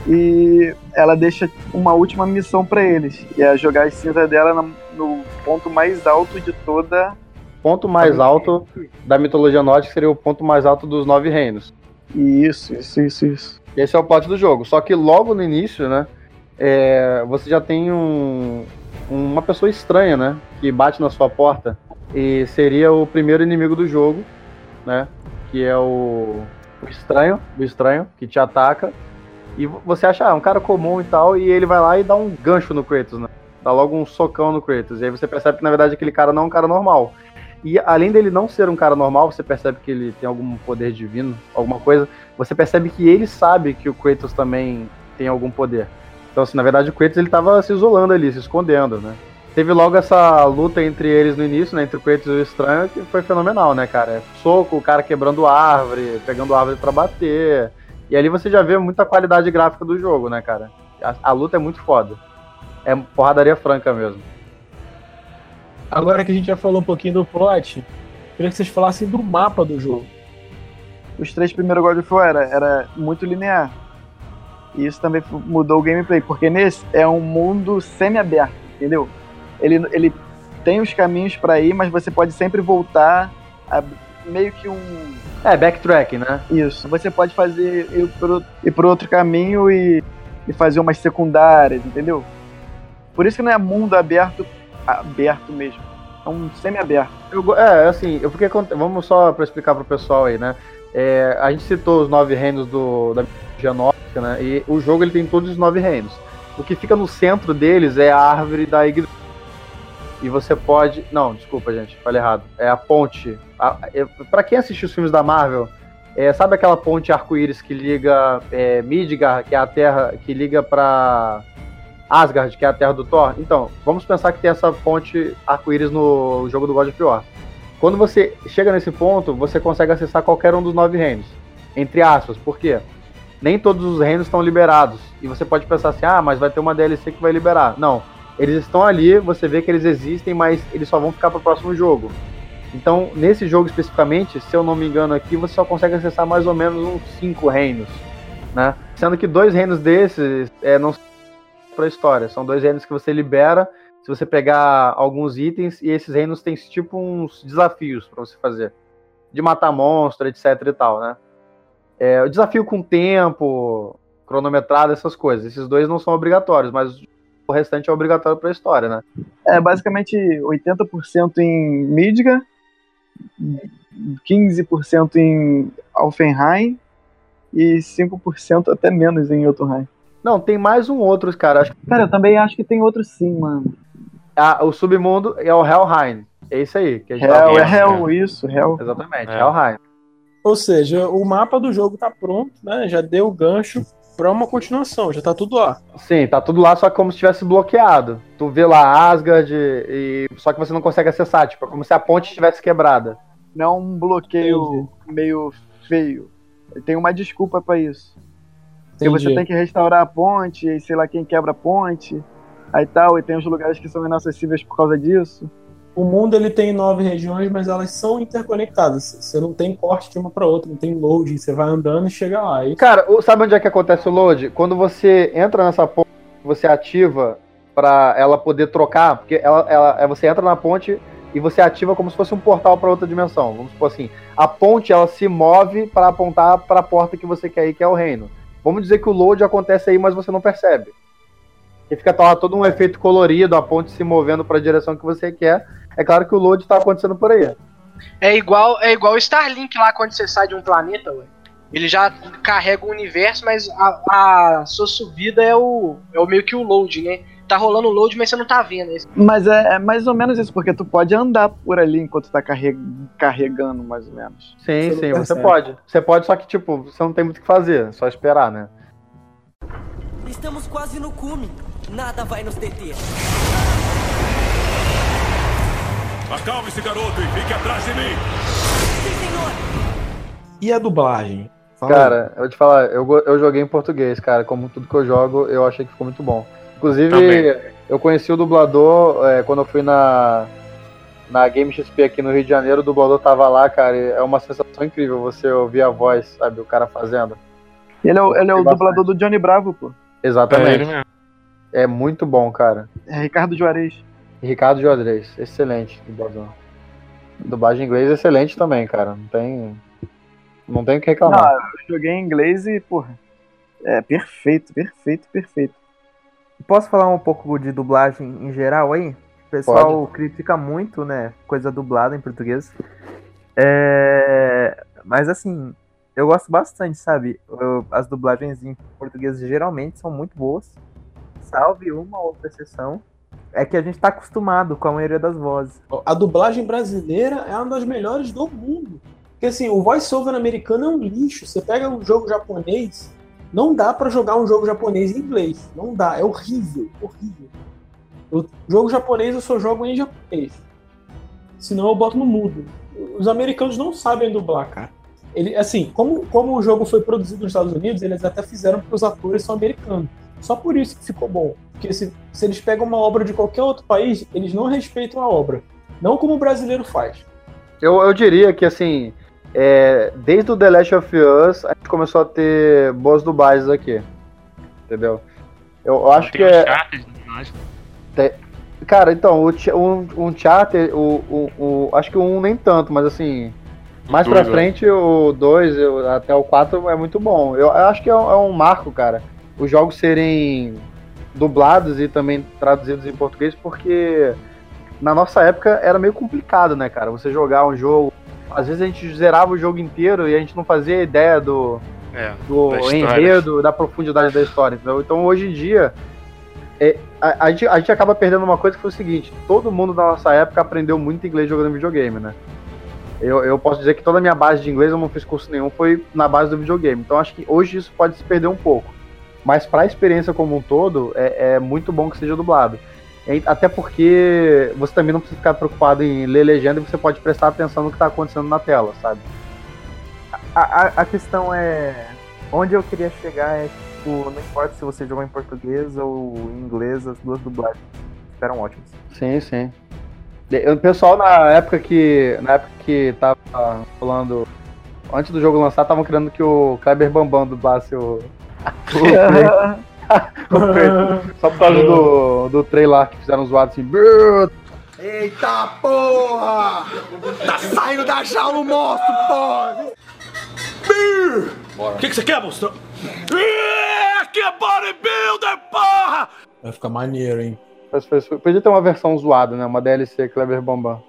E ela deixa uma última missão pra eles. E é jogar as cinzas dela na- no ponto mais alto de toda. ponto mais alto da mitologia nórdica seria o ponto mais alto dos nove reinos. Isso, isso, isso, isso. Esse é o plot do jogo. Só que logo no início, né, é, você já tem um, uma pessoa estranha, né, que bate na sua porta e seria o primeiro inimigo do jogo, né, que é o, o estranho, o estranho que te ataca e vo- você acha ah, um cara comum e tal e ele vai lá e dá um gancho no Kratos, né, dá logo um socão no Kratos e aí você percebe que na verdade aquele cara não é um cara normal. E além dele não ser um cara normal, você percebe que ele tem algum poder divino, alguma coisa você percebe que ele sabe que o Kratos também tem algum poder. Então, assim, na verdade, o Kratos ele tava se isolando ali, se escondendo, né? Teve logo essa luta entre eles no início, né? Entre o Kratos e o Estranho, que foi fenomenal, né, cara? Soco, o cara quebrando árvore, pegando árvore pra bater. E ali você já vê muita qualidade gráfica do jogo, né, cara? A, a luta é muito foda. É porradaria franca mesmo. Agora que a gente já falou um pouquinho do plot, queria que vocês falassem do mapa do jogo. Os três primeiros God of War era, era muito linear. E isso também mudou o gameplay, porque nesse é um mundo semi-aberto, entendeu? Ele, ele tem os caminhos pra ir, mas você pode sempre voltar a meio que um. É, backtrack, né? Isso. Você pode fazer ir pro, ir pro outro caminho e, e fazer umas secundárias, entendeu? Por isso que não é mundo aberto, aberto mesmo. É um semi-aberto. É, assim, eu aconte- vamos só para explicar pro pessoal aí, né? É, a gente citou os nove reinos do, da mitologia nórdica, né? E o jogo ele tem todos os nove reinos. O que fica no centro deles é a árvore da Igreja. E você pode. Não, desculpa, gente, falei errado. É a ponte. A, é, para quem assistiu os filmes da Marvel, é, sabe aquela ponte arco-íris que liga é, Midgard, que é a terra que liga pra Asgard, que é a terra do Thor? Então, vamos pensar que tem essa ponte arco-íris no jogo do God of War. Quando você chega nesse ponto, você consegue acessar qualquer um dos nove reinos. Entre aspas, por quê? Nem todos os reinos estão liberados. E você pode pensar assim, ah, mas vai ter uma DLC que vai liberar. Não. Eles estão ali, você vê que eles existem, mas eles só vão ficar para o próximo jogo. Então, nesse jogo especificamente, se eu não me engano aqui, você só consegue acessar mais ou menos uns cinco reinos. Né? Sendo que dois reinos desses é, não para a história. São dois reinos que você libera se você pegar alguns itens e esses reinos têm tipo uns desafios para você fazer. De matar monstro, etc e tal, né? É, o desafio com tempo, cronometrado, essas coisas. Esses dois não são obrigatórios, mas o restante é obrigatório para a história, né? É basicamente 80% em Midgard, 15% em Alfenheim e 5% até menos em Jotunheim. Não, tem mais um outro, cara. Acho que Cara, eu também acho que tem outro sim, mano. ah, o submundo é o Helheim. É isso aí. Que a gente Hell, tava é. Hell, isso, Hell. Exatamente, É. Helheim. Ou seja, o mapa do jogo tá pronto, né? Já deu o gancho pra uma continuação, já tá tudo lá. Sim, tá tudo lá, só que como se tivesse bloqueado. Tu vê lá Asgard e. Só que você não consegue acessar, tipo, é como se a ponte estivesse quebrada. Não é um bloqueio meio feio. Tem uma desculpa pra isso. Porque você Entendi. tem que restaurar a ponte, e sei lá quem quebra a ponte, aí tal, e tem os lugares que são inacessíveis por causa disso. O mundo ele tem nove regiões, mas elas são interconectadas. Você não tem corte de uma pra outra, não tem loading. Você vai andando e chega lá. E Cara, sabe onde é que acontece o load? Quando você entra nessa ponte, você ativa pra ela poder trocar, porque ela, ela, é, você entra na ponte e você ativa como se fosse um portal pra outra dimensão. Vamos supor assim, a ponte ela se move para apontar para a porta que você quer ir, que é o reino. Vamos dizer que o load acontece aí, mas você não percebe. E fica lá todo um efeito colorido, a ponte se movendo para a direção que você quer. É claro que o load tá acontecendo por aí. É igual é igual o Starlink lá quando você sai de um planeta, ué. Ele já carrega o universo, mas a, a sua subida é o, é o meio que o load, né? Tá rolando o load, mas você não tá vendo. Esse- Mas é, é mais ou menos isso, porque tu pode andar por ali enquanto tá carreg- carregando, mais ou menos. Sim, Você sim, você percebe. pode. Você pode, só que tipo, você não tem muito o que fazer, é só esperar, né? Estamos quase no cume. Nada vai nos deter. Acalme-se, garoto, e fique atrás de mim. Sim, senhor. E a dublagem? Fala Cara, eu vou te falar, eu, eu joguei em português, cara. Como tudo que eu jogo, eu achei que ficou muito bom. Inclusive, Também. eu conheci o dublador é, quando eu fui na, na Game XP aqui no Rio de Janeiro. O dublador tava lá, cara. e É uma sensação incrível você ouvir a voz, sabe? O cara fazendo. Ele é o, ele é o Bastante. dublador do Johnny Bravo, pô. É ele Exatamente. mesmo. É muito bom, cara. É Ricardo Juarez. Ricardo Jodrez, excelente dublador. Dublagem em inglês excelente também, cara. Não tem. Não tem o que reclamar. Não, eu joguei em inglês e, porra, é perfeito, perfeito, perfeito. Posso falar um pouco de dublagem em geral aí? O pessoal critica muito, né? Coisa dublada em português. É, Mas assim, eu gosto bastante, sabe? Eu- As dublagens em português geralmente são muito boas. Salve uma ou outra exceção. É que a gente tá acostumado com a maioria das vozes. A dublagem brasileira é uma das melhores do mundo. Porque assim, o voice-over americano é um lixo. Você pega um jogo japonês, não dá pra jogar um jogo japonês em inglês. Não dá, é horrível, horrível. O jogo japonês eu só jogo em japonês. Senão eu boto no mudo. Os americanos não sabem dublar, cara. Ele, assim, como, como o jogo foi produzido nos Estados Unidos, eles até fizeram porque os atores são americanos. Só por isso que ficou bom. Porque se, se eles pegam uma obra de qualquer outro país, eles não respeitam a obra. Não como o brasileiro faz. Eu, eu diria que, assim, é, desde o The Last of Us, a gente começou a ter boas dublagens aqui. Entendeu? Eu, eu acho que um é. Cara, então, o, um, um Charter, o, o, o- acho que o 1 nem tanto, mas assim. Mais pra dois, frente, o 2 eu- até o 4 é muito bom. Eu, eu acho que é um, é um marco, cara. Os jogos serem dublados e também traduzidos em português, porque na nossa época era meio complicado, né, cara? Você jogar um jogo. Às vezes a gente zerava o jogo inteiro e a gente não fazia ideia do, É. do Da enredo, da profundidade da história, entendeu? Então hoje em dia, é, a, a gente, a gente acaba perdendo uma coisa que foi o seguinte: todo mundo da nossa época aprendeu muito inglês jogando videogame, né? Eu, eu posso dizer que toda a minha base de inglês, eu não fiz curso nenhum, foi na base do videogame. Então acho que hoje isso pode se perder um pouco. Mas pra experiência como um todo, é, é muito bom que seja dublado. Até porque você também não precisa ficar preocupado em ler legenda e você pode prestar atenção no que tá acontecendo na tela, sabe? A, a, a questão é. Onde eu queria chegar é, tipo, não importa se você jogou em português ou em inglês, as duas dublagens ficaram ótimas. Sim, sim. O pessoal na época que. Na época que tava falando. Antes do jogo lançar, estavam querendo que o Kleber Bambam dublasse o. o. Só por causa do, do trailer que fizeram zoado assim. Eita porra! Tá saindo da jaula o monstro, porra! O que, que você quer, monstro? Aqui é bodybuilder, porra! Vai ficar maneiro, hein? Podia ter uma versão zoada, né? Uma DLC Kleber Bambam.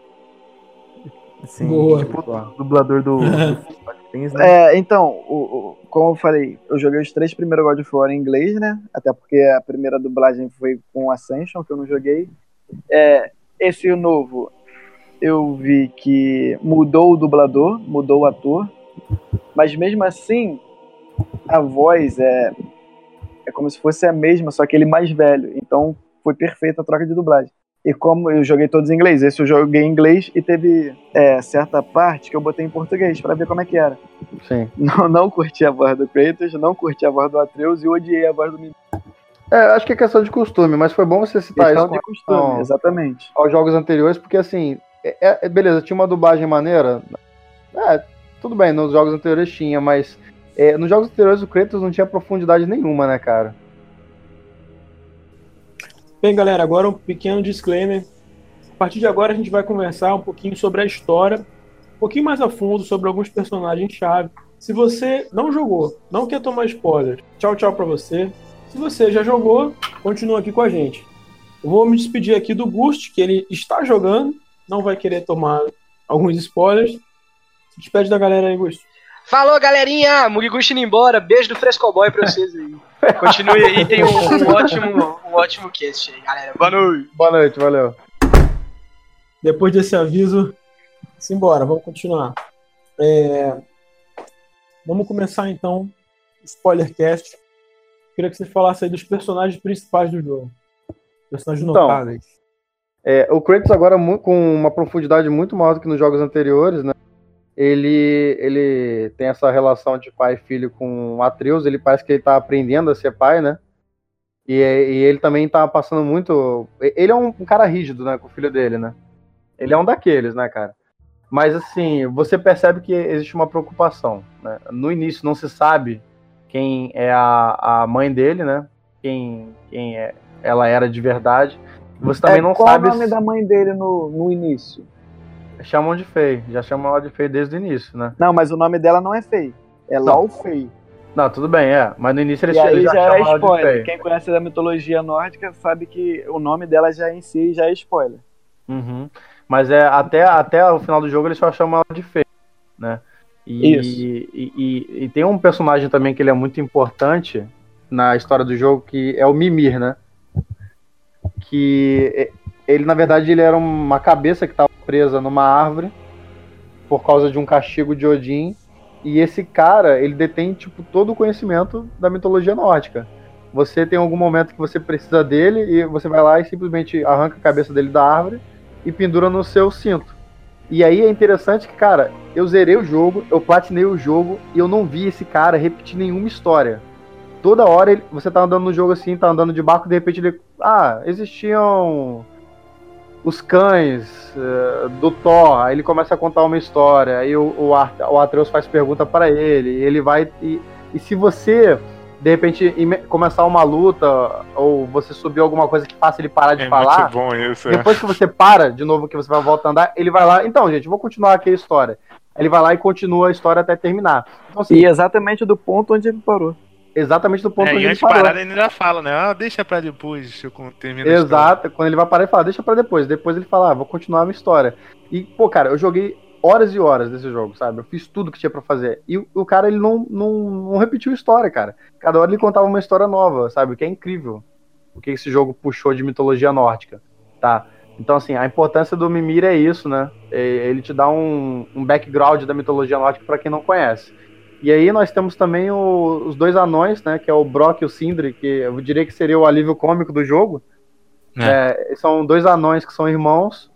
Sim, Boa. tipo o dublador do, do Né? É, então, o, o- como eu falei, eu joguei os três primeiros God of War em inglês, né? Até porque a primeira dublagem foi com Ascension, que eu não joguei. É, esse novo, eu vi que mudou o dublador, mudou o ator, mas mesmo assim, a voz é, é como se fosse a mesma, só que ele mais velho. Então, foi perfeita a troca de dublagem. E como eu joguei todos em inglês, esse eu joguei em inglês e teve é, certa parte que eu botei em português pra ver como é que era. Sim. Não, não curti a voz do Kratos, não curti a voz do Atreus e odiei a voz do Mimir. É, acho que é questão de costume, mas foi bom você citar Questão isso de com costume, relação exatamente. aos jogos anteriores, porque assim, é, é- beleza, tinha uma dublagem maneira. É, tudo bem, nos jogos anteriores tinha, mas é, nos jogos anteriores o Kratos não tinha profundidade nenhuma, né, cara? Bem, galera, agora um pequeno disclaimer. A partir de agora a gente vai conversar um pouquinho sobre a história, um pouquinho mais a fundo sobre alguns personagens-chave. Se você não jogou, não quer tomar spoilers, tchau, tchau pra você. Se você já jogou, continua aqui com a gente. Eu vou me despedir aqui do Gust, que ele está jogando, não vai querer tomar alguns spoilers. Se despede da galera aí, Gust. Falou, galerinha! Mugiguchi indo embora. Beijo do Frescoboy pra vocês aí. Continue aí, tem um, um ótimo, um ótimo cast aí, galera. Boa noite. Boa noite, valeu. Depois desse aviso, simbora, vamos continuar. É, Vamos começar então o spoilercast. Queria que você falasse aí dos personagens principais do jogo. Personagens Então, notáveis. É, o Kratos agora mu- com uma profundidade muito maior do que nos jogos anteriores, né? Ele, ele tem essa relação de pai e filho com o Atreus, ele parece que ele tá aprendendo a ser pai, né? E, e ele também tá passando muito. Ele é um, cara rígido, né, com o filho dele, né? Ele é um daqueles, né, cara? Mas assim, você percebe que existe uma preocupação. Né? No início não se sabe quem é a, a mãe dele, né? Quem, quem é, ela era de verdade. Você também É, não qual sabe. o nome da mãe dele no, no início? Chamam de Fei, já chamam ela de Fei desde o início, né? Não, mas o nome dela não é Fei. É Não. Lau Fei. Não, tudo bem, é. Mas no início eles, E eles já, já chamam é ela de spoiler. Fei. Quem conhece da mitologia nórdica sabe que o nome dela já em si já é spoiler. Uhum. Mas é até, até o final do jogo eles só chamam ela de Fei, né? E, Isso. E, e- e tem um personagem também que ele é muito importante na história do jogo, que é o Mimir, né? Que ele, na verdade, ele era uma cabeça que estava presa numa árvore por causa de um castigo de Odin. E esse cara, ele detém, tipo, todo o conhecimento da mitologia nórdica. Você tem algum momento que você precisa dele e você vai lá e simplesmente arranca a cabeça dele da árvore e pendura no seu cinto. E aí é interessante que, cara, eu zerei o jogo, eu platinei o jogo e eu não vi esse cara repetir nenhuma história. Toda hora ele- você tá andando no jogo assim, tá andando de barco, de repente ele. Ah, existiam os cães eh, do Thor. Aí ele começa a contar uma história. Aí o, o, Ar- o Atreus faz pergunta para ele. E ele vai. E, e se você, de repente, começar uma luta, ou você subir alguma coisa que faça ele parar de É falar. muito bom isso. é. Depois que você para de novo, que você vai voltar a andar, ele vai lá. Então, gente, vou continuar aqui a história. Ele vai lá e continua a história até terminar. Então, assim, E exatamente do ponto onde ele parou. Exatamente do ponto É, onde e ele parou. parar, ele ainda fala, né? Ah, deixa pra depois, eu termino. Exato, quando ele vai parar, ele fala, deixa pra depois. Depois ele fala, ah, vou continuar a minha história. E, pô, cara, eu joguei horas e horas desse jogo, sabe? Eu fiz tudo que tinha pra fazer. E o, o cara, ele não, não, não repetiu a história, cara. Cada hora ele contava uma história nova, sabe? O que é incrível. O que esse jogo puxou de mitologia nórdica, tá? Então, assim, a importância do Mimir é isso, né? Ele te dá um, um background da mitologia nórdica pra quem não conhece. E aí nós temos também o- os dois anões, né? Que é o Brock e o Sindri, que eu diria que seria o alívio cômico do jogo. É, são dois anões que são irmãos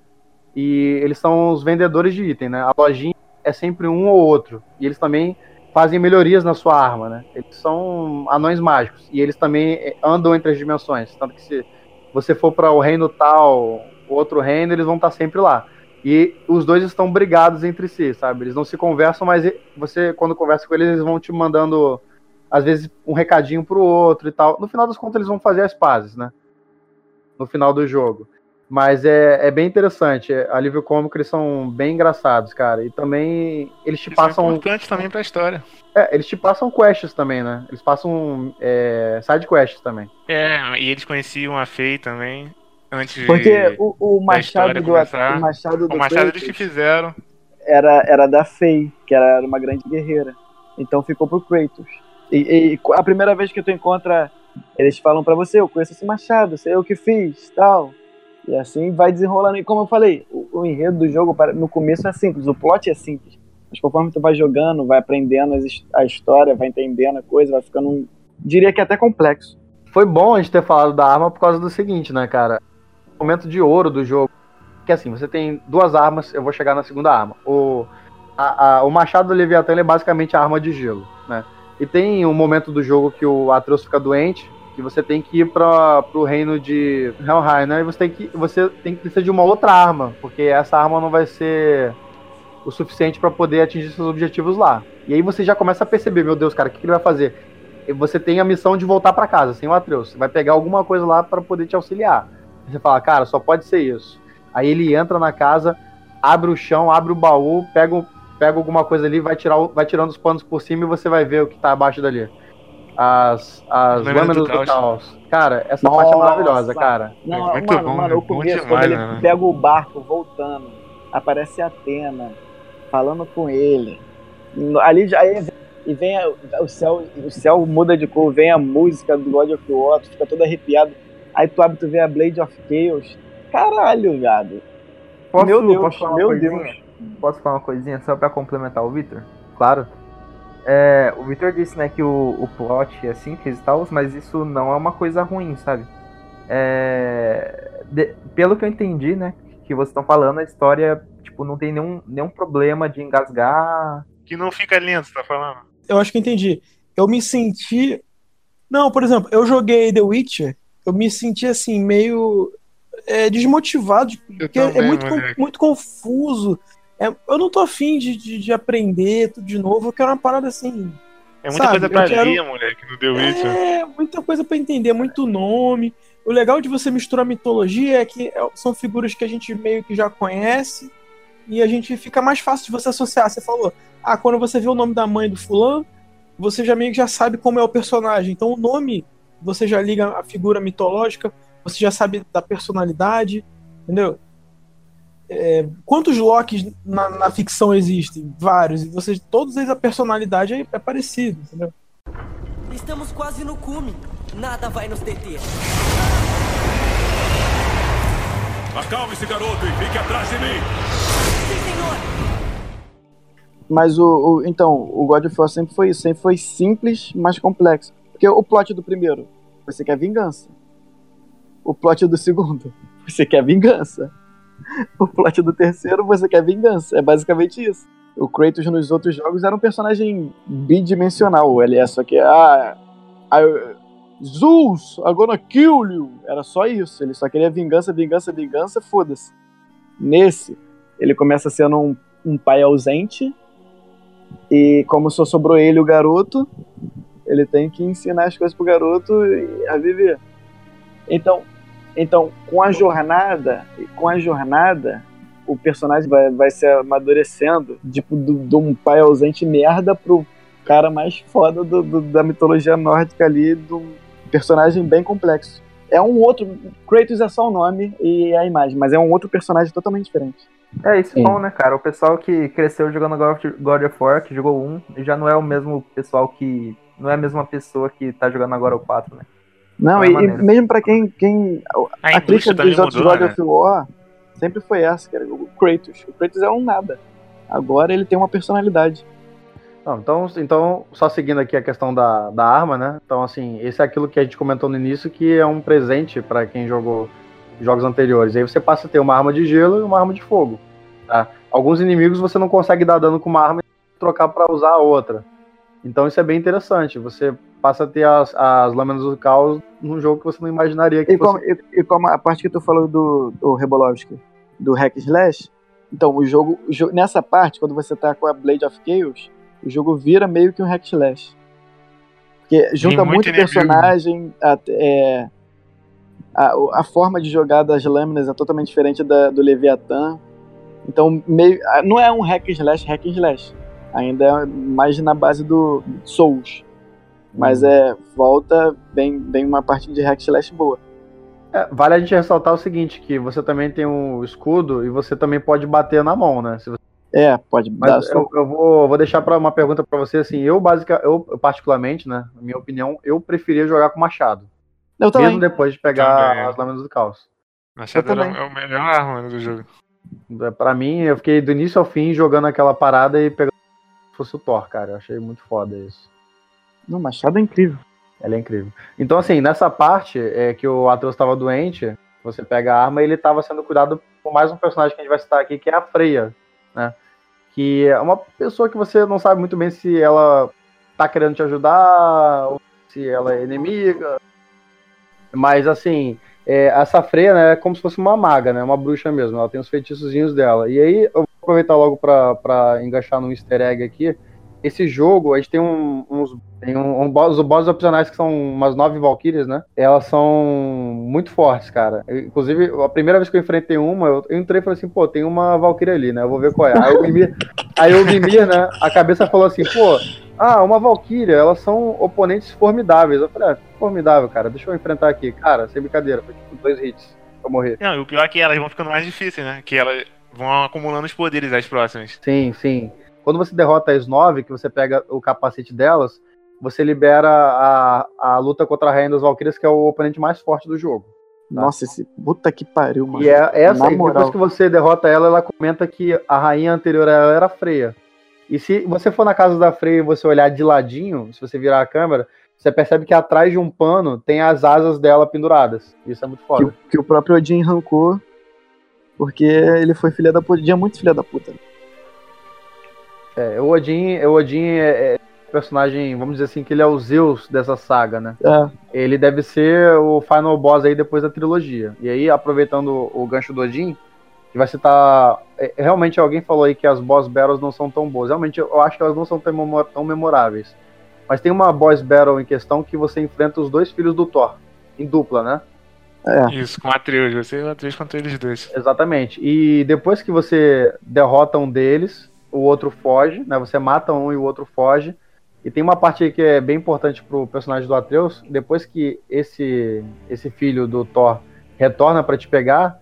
e eles são os vendedores de item, né? A lojinha é sempre um ou outro. E eles também fazem melhorias na sua arma, né? Eles são anões mágicos e eles também eh, andam entre as dimensões. Tanto que se você for para o reino tal, o outro reino, eles vão estar sempre lá. E os dois estão brigados entre si, sabe? Eles não se conversam, mas você, quando conversa com eles, eles vão te mandando, às vezes, um recadinho pro outro e tal. No final das contas, eles vão fazer as pazes, né? No final do jogo. Mas é, é bem interessante. É, Alívio cômico, eles são bem engraçados, cara. E também eles te Isso é passam. importante também pra história. É, eles te passam quests também, né? Eles passam é, side quests também. É, e eles conheciam a Fei também, antes Porque de... o, o machado história do começar. o machado do O Machado eles Kratos que fizeram. era, era da Faye, que era uma grande guerreira. Então ficou pro Kratos. E, e a primeira vez que tu encontra, eles falam pra você, eu conheço esse machado, sei eu que fiz, tal. E assim vai desenrolando. E como eu falei, o, o enredo do jogo no começo é simples, o plot é simples. Mas conforme tu vai jogando, vai aprendendo a história, vai entendendo a coisa, vai ficando, diria que até complexo. Foi bom a gente ter falado da arma por causa do seguinte, né, cara? O momento de ouro do jogo. Que assim, você tem duas armas, eu vou chegar na segunda arma. O, a, a, o machado do Leviatã é basicamente a arma de gelo, né? E tem um momento do jogo que o Atreus fica doente, que você tem que ir para pro reino de Helheim, né? E você tem que você tem que precisar de uma outra arma, porque essa arma não vai ser o suficiente para poder atingir seus objetivos lá. E aí você já começa a perceber, meu Deus, cara, o que, que ele vai fazer? Você tem a missão de voltar para casa, sem o Atreus. Você vai pegar alguma coisa lá para poder te auxiliar. Você fala, cara, só pode ser isso. Aí ele entra na casa, abre o chão, abre o baú, pega, pega alguma coisa ali, vai, tirar, vai tirando os panos por cima e você vai ver o que tá abaixo dali as, as lâminas do, do caos. Cara, essa Nossa. parte é maravilhosa, cara. Não, é mano, bom, mano, o começo, demais, quando ele né? pega o barco voltando, aparece a Atena falando com ele. Ali já e vem a, o céu, o céu muda de cor, vem a música do God of War, fica todo arrepiado. Aí tu abre, tu vê a Blade of Chaos. Caralho, gado. Posso, meu Deus, posso meu Deus. Posso falar uma coisinha só pra complementar o Victor? Claro. É, o Victor disse, né, que o, o plot é simples e tal, mas isso não é uma coisa ruim, sabe? É, de, pelo que eu entendi, né, que vocês estão falando, a história, tipo, não tem nenhum, nenhum problema de engasgar. Que não fica lento, você tá falando? Eu acho que entendi. Eu me senti. Não, por exemplo, eu joguei The Witcher, eu me senti assim, meio é, desmotivado, porque também, é muito, muito confuso. É, eu não tô afim de, de, de, aprender tudo de novo, eu quero uma parada assim. É muita sabe? coisa pra quero... ler, moleque, no The Witcher. É, muita coisa pra entender, muito nome. O legal de você misturar mitologia é que é, são figuras que a gente meio que já conhece e a gente fica mais fácil de você associar. Você falou, ah, quando você vê o nome da mãe do fulano, você já meio que já sabe como é o personagem. Então o nome, você já liga a figura mitológica, você já sabe da personalidade, entendeu? É, quantos Locks na, na, ficção existem? Vários. E vocês, todos eles a personalidade é, é parecida, entendeu? Estamos quase no cume. Nada vai nos deter. Acalme-se, garoto, e fique atrás de mim. Sim, senhor. Mas o, o, então, o God of War sempre foi isso, sempre foi simples, mas complexo. Porque o plot do primeiro, você quer vingança. O plot do segundo, você quer vingança. o plot do terceiro, você quer vingança. É basicamente isso. O Kratos nos outros jogos era um personagem bidimensional. Ele é só que. Ah, I, Zeus, I'm gonna kill you. Era só isso. Ele só queria vingança, vingança, vingança, foda-se. Nesse, ele começa sendo um, um pai ausente. E como só sobrou ele, o garoto, ele tem que ensinar as coisas pro garoto a viver. Então, então, com a jornada, com a jornada, o personagem vai, vai se amadurecendo, tipo, de um pai ausente merda pro cara mais foda do, do, da mitologia nórdica ali, do personagem bem complexo. É um outro. Kratos é só o nome e a imagem, mas é um outro personagem totalmente diferente. É, isso é bom, né, cara? O pessoal que cresceu jogando God of War, que jogou um, já não é o mesmo pessoal que. Não é a mesma pessoa que tá jogando agora o 4, né? Não, e, e, mesmo pra quem. quem a, a crítica dos outros God of War sempre foi essa, cara. O Kratos. O Kratos é um nada. Agora ele tem uma personalidade. Não, então, então, só seguindo aqui a questão da, da arma, né? Então, assim, esse é aquilo que a gente comentou no início, que é um presente para quem jogou jogos anteriores. Aí você passa a ter uma arma de gelo e uma arma de fogo. Tá? Alguns inimigos você não consegue dar dano com uma arma e trocar para usar a outra. Então isso é bem interessante. Você passa a ter as, as lâminas do caos num jogo que você não imaginaria que e fosse. Como, e, e, como a parte que tu falou do, do Rebolovski, do Hack Slash, então o jogo, o jogo, nessa parte, quando você tá com a Blade of Chaos, o jogo vira meio que um Hack Slash. Porque junta muito, muito personagem, a, é, a, a, forma de jogar das lâminas é totalmente diferente da, do Leviathan. Então, meio, não é um hack slash, hack slash. Ainda é mais na base do Souls. Mas uhum. é, volta bem, bem uma parte de hack slash boa. É, vale a gente ressaltar o seguinte, que você também tem um escudo e você também pode bater na mão, né? Se você É, pode Mas sua- eu, eu vou, vou deixar para uma pergunta pra você assim. Eu, basica, eu particularmente, né, na minha opinião, eu preferia jogar com machado. Eu também. Mesmo depois de pegar Também. as lâminas do caos. Machado é o melhor arma do jogo. É, Pra mim, eu fiquei do início ao fim jogando aquela parada e pegando fosse o Thor, cara. Eu achei muito foda isso. Não, Machado é incrível. Ela é incrível. Então, assim, nessa parte é que o Atreus estava doente, você pega a arma e ele estava sendo cuidado por mais um personagem que a gente vai citar aqui, que é a Freya, né? Que é uma pessoa que você não sabe muito bem se ela tá querendo te ajudar ou se ela é inimiga. Mas, assim, é, essa Freya né, é como se fosse uma maga, né? Uma bruxa mesmo. Ela tem os feitiçozinhos dela. E aí, eu vou aproveitar logo pra engaixar num easter egg aqui. Esse jogo, a gente tem um- uns tem um, um boss, os bosses opcionais que são umas nove Valkyrias, né? Elas são muito fortes, cara. Eu, Inclusive, a primeira vez que eu enfrentei uma, eu, eu entrei e falei assim, pô, tem uma Valkyria ali, né? Eu vou ver qual é. Aí o Mimir, aí o Mimir, né? A cabeça falou assim, pô, ah, uma Valkyria, elas são oponentes formidáveis. Eu falei, ah, formidável, cara, deixa eu enfrentar aqui. Cara, sem brincadeira, foi tipo dois hits pra morrer. Não, e o pior é que elas vão ficando mais difíceis, né? Que elas vão acumulando os poderes as próximas. Sim, sim. Quando você derrota as nove, que você pega o capacete delas, você libera a, a luta contra a Rainha das Valkyrias, que é o oponente mais forte do jogo. Nossa, esse puta que pariu, mano. E é essa, Na e moral. depois que você derrota ela, ela comenta que a rainha anterior a ela era Freya. E se você for na casa da Freya e você olhar de ladinho, se você virar a câmera, você percebe que atrás de um pano tem as asas dela penduradas. Isso é muito que, foda. o- que o próprio Odin arrancou porque ele foi filha da puta. Odin é muito filha da puta. É, o Odin, o Odin é, é um personagem, vamos dizer assim, que ele é o Zeus dessa saga, né? É, Ele deve ser o final boss aí depois da trilogia. E aí, aproveitando o gancho do Odin, que vai citar. é, Realmente alguém falou aí que as boss battles não são tão boas. Realmente eu acho que elas não são tão memo- tão memoráveis. Mas tem uma boss battle em questão que você enfrenta os dois filhos do Thor, em dupla, né? é. Isso, com Atreus. Você e o Atreus contra eles dois. Exatamente. E depois que você derrota um deles, o outro foge, né? Você mata um e o outro foge. E tem uma parte aí que é bem importante pro personagem do Atreus. Depois que esse, esse filho do Thor retorna pra te pegar,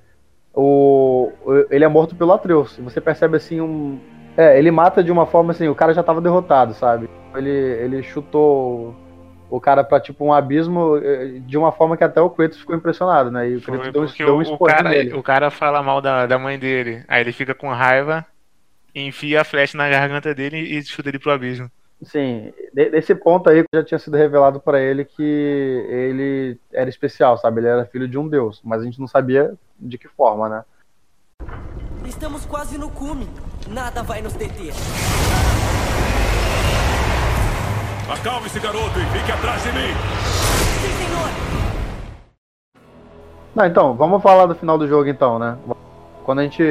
o, ele é morto pelo Atreus. Você percebe assim um. É, ele mata de uma forma assim, o cara já tava derrotado, sabe? Ele, ele chutou o cara pra tipo um abismo eh, de uma forma que até o Kratos ficou impressionado, né? E o Kratos deu, um- deu um o, cara, nele. o cara fala mal da, da mãe dele. Aí ele fica com raiva, enfia a flecha na garganta dele e chuta ele pro abismo. Sim, de- desse ponto aí já tinha sido revelado pra ele que ele era especial, sabe? Ele era filho de um deus, mas a gente não sabia de que forma, né? Estamos quase no cume. Nada vai nos deter. Acalme-se, garoto, e fique atrás de mim. Sim, senhor. Não, então, vamos falar do final do jogo então, né? Quando a gente.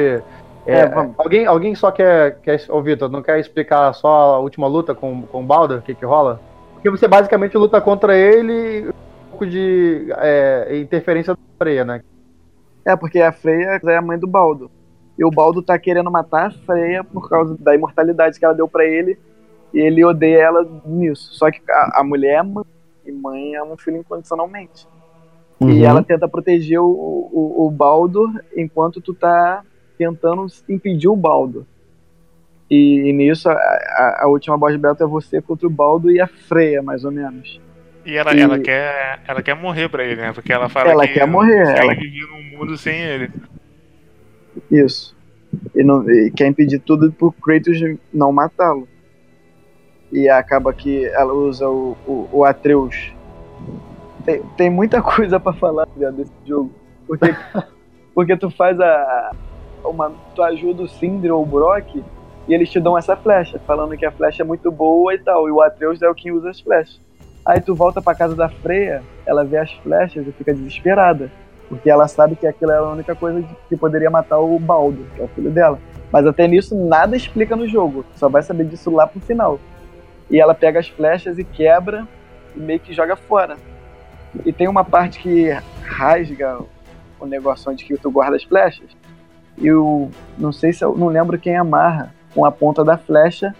É, É, vamos. Alguém, alguém só quer. quer ô, Vitor, não quer explicar só a última luta com, com o Balder? O que, que rola? Porque você basicamente luta contra ele um pouco de é, interferência da Freya, né? É, porque a Freya é a mãe do Baldo. E o Baldo tá querendo matar a Freya por causa da imortalidade que ela deu pra ele. E ele odeia ela nisso. Só que a, a mulher é mãe. E mãe ama um filho incondicionalmente. E ela tenta proteger o, o, o Baldo enquanto tu tá tentando impedir o Baldo. E, e nisso, a, a, a última boss battle é você contra o Baldo e a Freya, mais ou menos. E ela, E- ela, quer, ela quer morrer pra ele, né? Porque ela fala Ela que quer morrer, ela- consegue viver num mundo sem ele. Isso. E, não, e quer impedir tudo pro Kratos não matá-lo. E acaba que ela usa o, o, o Atreus. Tem, tem muita coisa pra falar desse jogo. Porque, porque tu faz a. Uma, tu ajuda o Sindri ou o Brock e eles te dão essa flecha, falando que a flecha é muito boa e tal. E o Atreus é o que usa as flechas. Aí tu volta pra casa da Freya, ela vê as flechas e fica desesperada. Porque ela sabe que aquilo era a única coisa que poderia matar o Baldo, que é o filho dela. Mas até nisso nada explica no jogo. Só vai saber disso lá pro final. E ela pega as flechas e quebra e meio que joga fora. E tem uma parte que rasga o negócio onde que tu guarda as flechas. E eu não sei se eu não lembro quem amarra com a ponta da flecha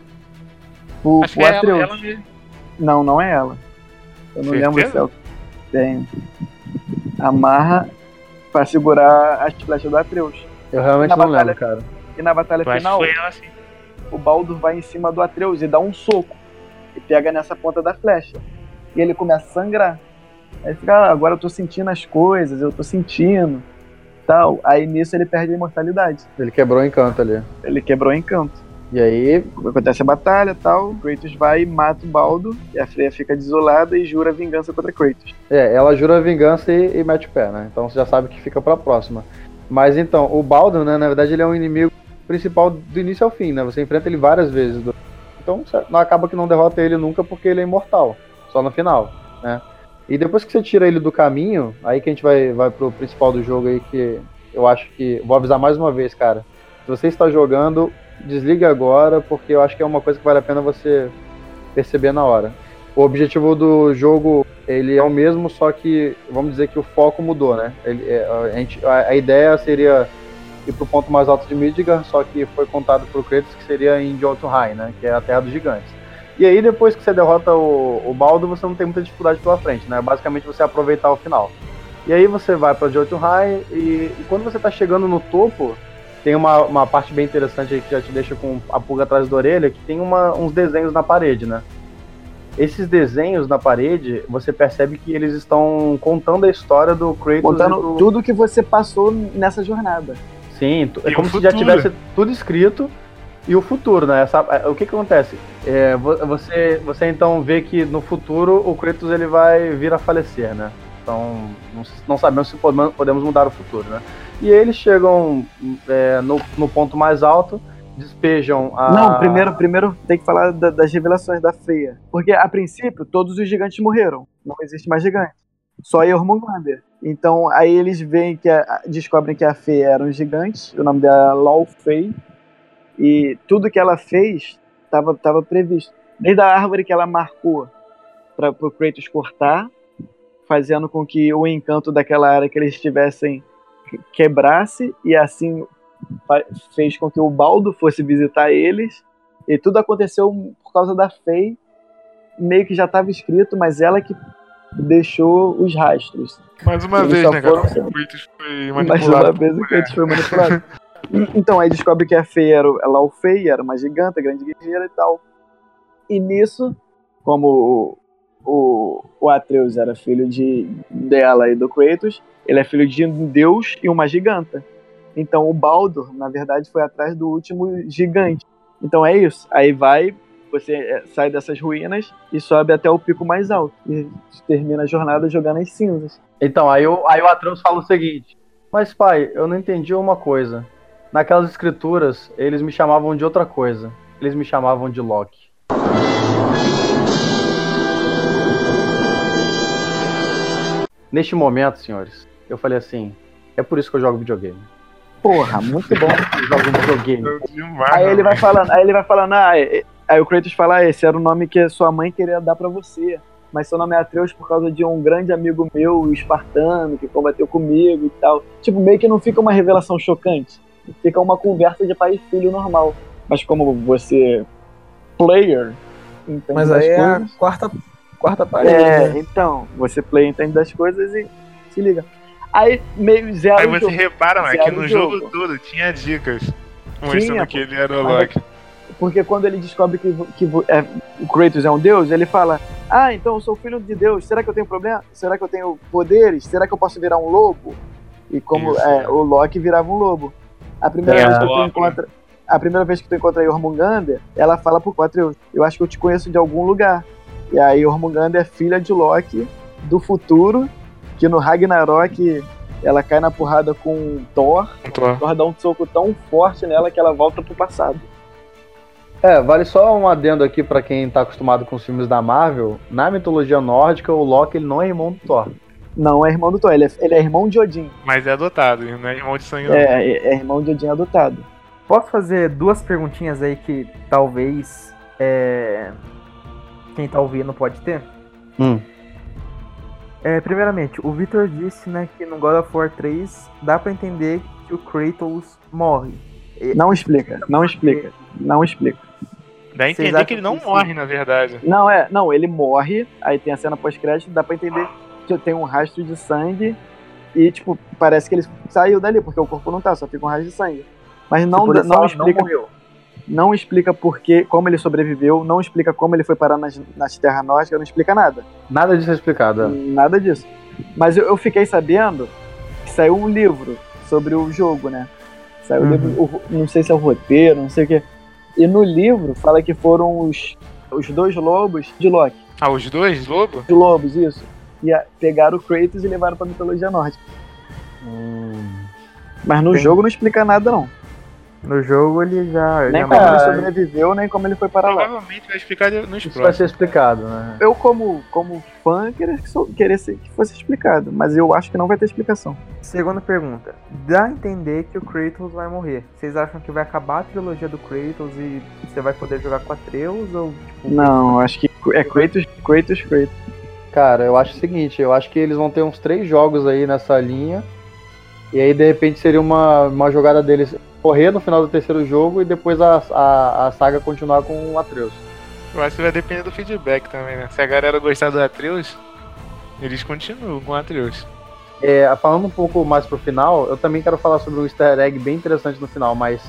o, Acho o que é ela, Atreus. ela mesmo. Não, não é ela. Eu não Certeza? lembro se é o tem. Amarra pra segurar as flechas do Atreus. Eu realmente não batalha- lembro, cara. E na batalha que final, foi ela o Baldur vai em cima do Atreus e dá um soco. E pega nessa ponta da flecha. E ele começa a sangrar. Aí fica, ah, agora eu tô sentindo as coisas, eu tô sentindo. Tal. Aí nisso ele perde a imortalidade. Ele quebrou o encanto ali. Ele quebrou o encanto. E aí, Acontece a batalha tal. Kratos vai e mata o Baldo. E a Freya fica desolada e jura vingança contra Kratos. é, ela jura vingança e, e mete o pé, né? Então você já sabe que fica pra próxima. Mas então, o Baldur, né, na verdade, ele é um inimigo principal do início ao fim, né? Você enfrenta ele várias vezes. Então acaba que não derrota ele nunca porque ele é imortal. Só no final, né? E depois que você tira ele do caminho, aí que a gente vai, vai pro principal do jogo aí, que eu acho que. Vou avisar mais uma vez, cara. Se você está jogando, desliga agora, porque eu acho que é uma coisa que vale a pena você perceber na hora. O objetivo do jogo ele é o mesmo, só que vamos dizer que o foco mudou, né? Ele- é, a, gente- a- a ideia seria ir pro ponto mais alto de Midgar, só que foi contado pro Kratos que seria em Jotunheim, né? Que é a Terra dos Gigantes. E aí depois que você derrota o, o Baldo, você não tem muita dificuldade pela frente, né? Basicamente você aproveitar o final. E aí você vai pra Jotunheim e, e quando você tá chegando no topo, tem uma, uma parte bem interessante aí que já te deixa com a pulga atrás da orelha, que tem uma- uns desenhos na parede, né? Esses desenhos na parede, você percebe que eles estão contando a história do Kratos Contando do... tudo que você passou nessa jornada. Sim, é E como se já tivesse tudo escrito e o futuro, né? Essa- é, o que, que acontece? É, vo- você, você então vê que no futuro o Kratos ele vai vir a falecer, né? Então não, não sabemos se podemos, podemos mudar o futuro, né? E eles chegam é, no, no ponto mais alto, despejam a. Não, primeiro, primeiro tem que falar da- das revelações da Freya. Porque, a princípio, todos os gigantes morreram. Não existe mais gigante. Só Jormungandr. Então, aí eles veem que a- descobrem que a Freya era um gigante. O nome dela é Laufey. E tudo que ela fez estava tava previsto. Desde a árvore que ela marcou para o Kratos cortar, fazendo com que o encanto daquela área que eles estivessem que- quebrasse e assim fez com que o Baldo fosse visitar eles. E tudo aconteceu por causa da Fei. Meio que já estava escrito, mas ela que deixou os rastros. Mais uma Eles vez, né, cara? O Kratos foi Mais manipulado. uma vez o Kratos foi manipulado. Então aí descobre que a Fei era o- ela o Fei, era uma giganta, grande guerreira e tal. E nisso, como o, o, o Atreus era filho de, dela e do Kratos, ele é filho de um deus e uma giganta. Então o Baldur, na verdade, foi atrás do último gigante. Então é isso. Aí vai, você é, sai dessas ruínas e sobe até o pico mais alto. E termina a jornada jogando as cinzas. Então, aí o, aí o Atreus fala o seguinte: Mas pai, eu não entendi uma coisa. Naquelas escrituras, eles me chamavam de outra coisa. Eles me chamavam de Loki. Neste momento, senhores, eu falei assim: é por isso que eu jogo videogame. Porra, muito bom. Eu jogo videogame. Eu demais, Aí ele vai falando, aí ele vai falando, ah, é- é- aí o Kratos fala, ah, esse era o nome que sua mãe queria dar pra você, mas seu nome é Atreus por causa de um grande amigo meu, o espartano, que combateu comigo e tal. Tipo, meio que não fica uma revelação chocante, fica uma conversa de pai e filho normal. Mas como você, player, entende Mas aí é a quarta, quarta parede. É, né? então, você player entende das coisas e se liga. Aí meio zero Aí você jogo. repara, mano, Zero que no jogo jogo. todo tinha dicas mostrando Tinha, que ele era o Loki. Porque quando ele descobre que, que é, o Kratos é um deus, ele fala: Ah, então eu sou filho de Deus, será que eu tenho problema? Será que eu tenho poderes? Será que eu posso virar um lobo? E como Isso, é, é. o Loki virava um lobo. A primeira, É, vez, que tu encontra, a primeira vez que tu encontra a Jormungandr, ela fala pro Atreus: Eu acho que eu te conheço de algum lugar. E aí Jormungandr é filha de Loki do futuro, que no Ragnarok ela cai na porrada com Thor. Então, Thor dá um soco tão forte nela que ela volta pro passado. É, vale só um adendo aqui pra quem tá acostumado com os filmes da Marvel. Na mitologia nórdica, o Loki ele não é irmão do Thor. Não é irmão do Thor, ele é, ele é irmão de Odin. Mas é adotado, ele não é irmão de sangue. É, é, é irmão de Odin adotado. Posso fazer duas perguntinhas aí que talvez é, quem tá ouvindo pode ter? Hum. É, primeiramente, o Victor disse né, que no God of War 3 dá pra entender que o Kratos morre. Não explica, não explica, não explica. Dá a entender que ele não que morre, sim? na verdade. Não, é, não, ele morre, aí tem a cena pós-crédito, dá pra entender tem um rastro de sangue e, tipo, parece que ele saiu dali, porque o corpo não tá, só fica um rastro de sangue. Mas não, não explica. morreu. não explica por que, como ele sobreviveu, não explica como ele foi parar nas, nas terras nórdicas, não explica nada. Nada disso é explicado. Nada disso. Mas eu, eu fiquei sabendo que saiu um livro sobre o jogo, né? Saiu Uhum. o livro, o- não sei se é o roteiro, não sei o quê. E no livro fala que foram os, os dois lobos de Loki. Ah, os dois, lobo? Os lobos, isso. E a- pegaram o Kratos e levaram pra mitologia nórdica. Mas no Tem- jogo não explica nada, não. No jogo ele já. Nem já como ele sobreviveu, nem como ele foi para lá. Provavelmente vai explicar nos Isso vai próximos. ser explicado, né? Eu, como, como fã, queria que, sou- queria ser- que fosse explicado, mas eu acho que não vai ter explicação. Segunda pergunta. Dá a entender que o Kratos vai morrer. Vocês acham que vai acabar a trilogia do Kratos e você vai poder jogar com Atreus? Ou, tipo, Não, acho que é Kratos, Kratos, Kratos. Cara, eu acho o seguinte, eu acho que eles vão ter uns três jogos aí nessa linha. E aí, de repente, seria uma, uma jogada deles correr no final do terceiro jogo e depois a, a, a saga continuar com o Atreus. Eu acho que vai depender do feedback também, né? Se a galera gostar do Atreus, eles continuam com o Atreus. É, falando um pouco mais pro final, eu também quero falar sobre um easter egg bem interessante no final, mas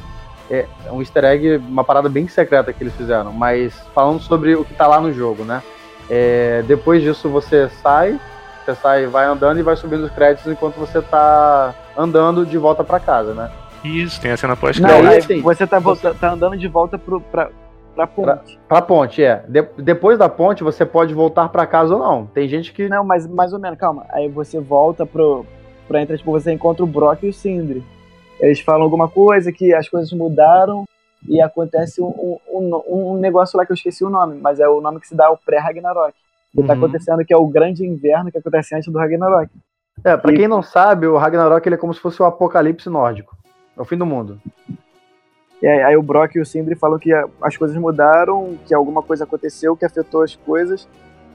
é um easter egg, uma parada bem secreta que eles fizeram, mas falando sobre o que tá lá no jogo, né? É, depois disso você sai, você sai, vai andando e vai subindo os créditos enquanto você tá andando de volta pra casa, né? Isso, tem a cena pós-crédito. assim, você tá, volta- tá andando de volta pro, pra, pra ponte. Pra ponte, é. De- depois da ponte você pode voltar pra casa ou não. Tem gente que Não, mas mais ou menos, calma. Aí você volta pro. Pra entrar, tipo, você encontra o Brock e o Sindri. Eles falam alguma coisa, que as coisas mudaram e acontece um, um, um- negócio lá que eu esqueci o nome, mas é o nome que se dá ao pré-Ragnarok. Que tá Uhum. acontecendo, que é o grande inverno que acontece antes do Ragnarok. É, pra E- quem não sabe, o Ragnarok ele é como se fosse o apocalipse nórdico. É o fim do mundo. E aí, aí o Brock e o Sindri falam que as coisas mudaram, que alguma coisa aconteceu que afetou as coisas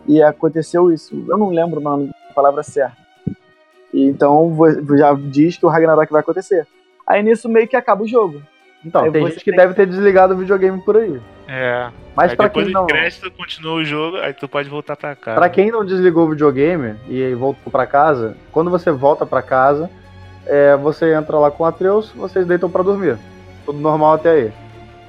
e aconteceu isso. Eu não lembro o nome, a palavra certa. E então já diz que o Ragnarok vai acontecer. Aí nisso meio que acaba o jogo. Então, Aí tem gente que tem- deve ter desligado o videogame por aí. É. Mas aí pra depois quem não, crédito continua o jogo, aí tu pode voltar pra casa. para quem não desligou o videogame e voltou pra casa, quando você volta pra casa, é, você entra lá com o Atreus, vocês deitam pra dormir. Tudo normal até aí.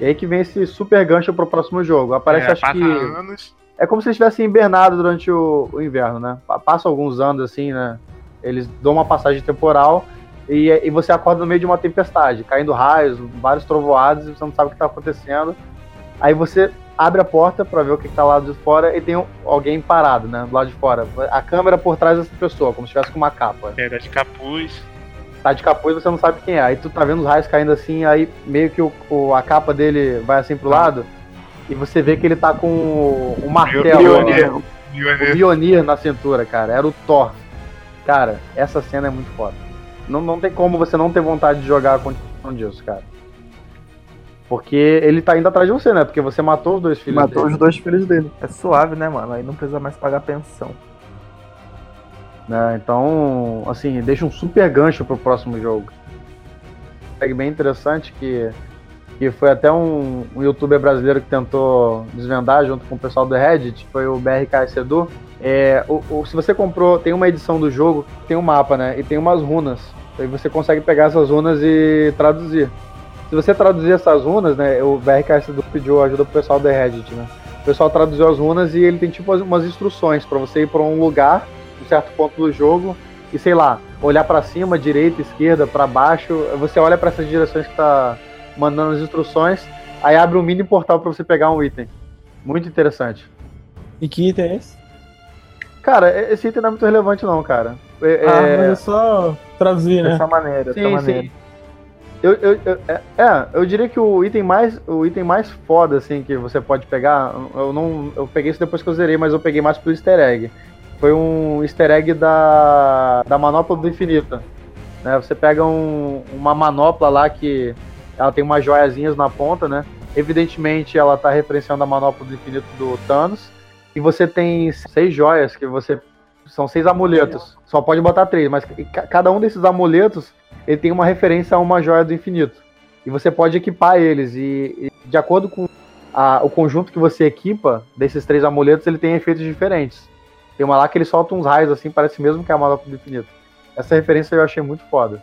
E aí que vem esse super gancho pro próximo jogo. Aparece, é, acho que. anos. É como se eles tivessem hibernado durante o, o inverno, né? Pa- Passa alguns anos assim, né? Eles dão uma passagem temporal e, e você acorda no meio de uma tempestade, caindo raios, vários trovoados, e você não sabe o que tá acontecendo. Aí você abre a porta pra ver o que, que tá lá de fora e tem um- alguém parado, né? Do lado de fora. A câmera por trás dessa pessoa, como se estivesse com uma capa. É, tá de capuz. Tá de capuz e você não sabe quem é. Aí tu tá vendo os raios caindo assim, aí meio que o, o- a capa dele vai assim pro lado e você vê que ele tá com o, o martelo. Ó. O Mjolnir na cintura, cara. Era o Thor. Cara, essa cena é muito foda. Não, não tem como você não ter vontade de jogar a continuação disso, cara. Porque ele tá indo atrás de você, né? Porque você matou os dois filhos Matou dele. os dois filhos dele. É suave, né, mano? Aí não precisa mais pagar pensão. né? Então, assim, deixa um super gancho pro próximo jogo. É bem interessante que, que foi até um, um youtuber brasileiro que tentou desvendar junto com o pessoal do Reddit, foi o BRK Edu. É, o, o- se você comprou, tem uma edição do jogo, tem um mapa, né? E tem umas runas. Aí você consegue pegar essas runas e traduzir. Se você traduzir essas runas, né? O BRK Edu pediu ajuda pro pessoal do Reddit, né? O pessoal traduziu as runas e ele tem tipo umas instruções para você ir para um lugar um certo ponto do jogo e sei lá, olhar pra cima, direita, esquerda, pra baixo, você olha pra essas direções que tá mandando as instruções, aí abre um mini portal pra você pegar um item. Muito interessante. E que item é esse? Cara, e- esse item não é muito relevante não, cara. É, Ah, é- mas é só traduzir, né? Dessa maneira, dessa Sim, maneira. sim. Eu, eu, eu- é, é, eu diria que o item mais o item mais foda assim que você pode pegar, eu não eu peguei isso depois que eu zerei, mas eu peguei mais pro easter egg. Foi um easter egg da da manopla do infinito. Né? Você pega um- uma manopla lá que ela tem umas joiazinhas na ponta, né? Evidentemente ela tá referenciando a manopla do infinito do Thanos. E você tem seis joias que você são seis amuletos. Só pode botar três, mas ca- cada um desses amuletos ele tem uma referência a uma joia do infinito. E você pode equipar eles. E, e de acordo com a- o conjunto que você equipa desses três amuletos, ele tem efeitos diferentes. Tem uma lá que ele solta uns raios assim, parece mesmo que é a manopla do infinito. Essa referência eu achei muito foda.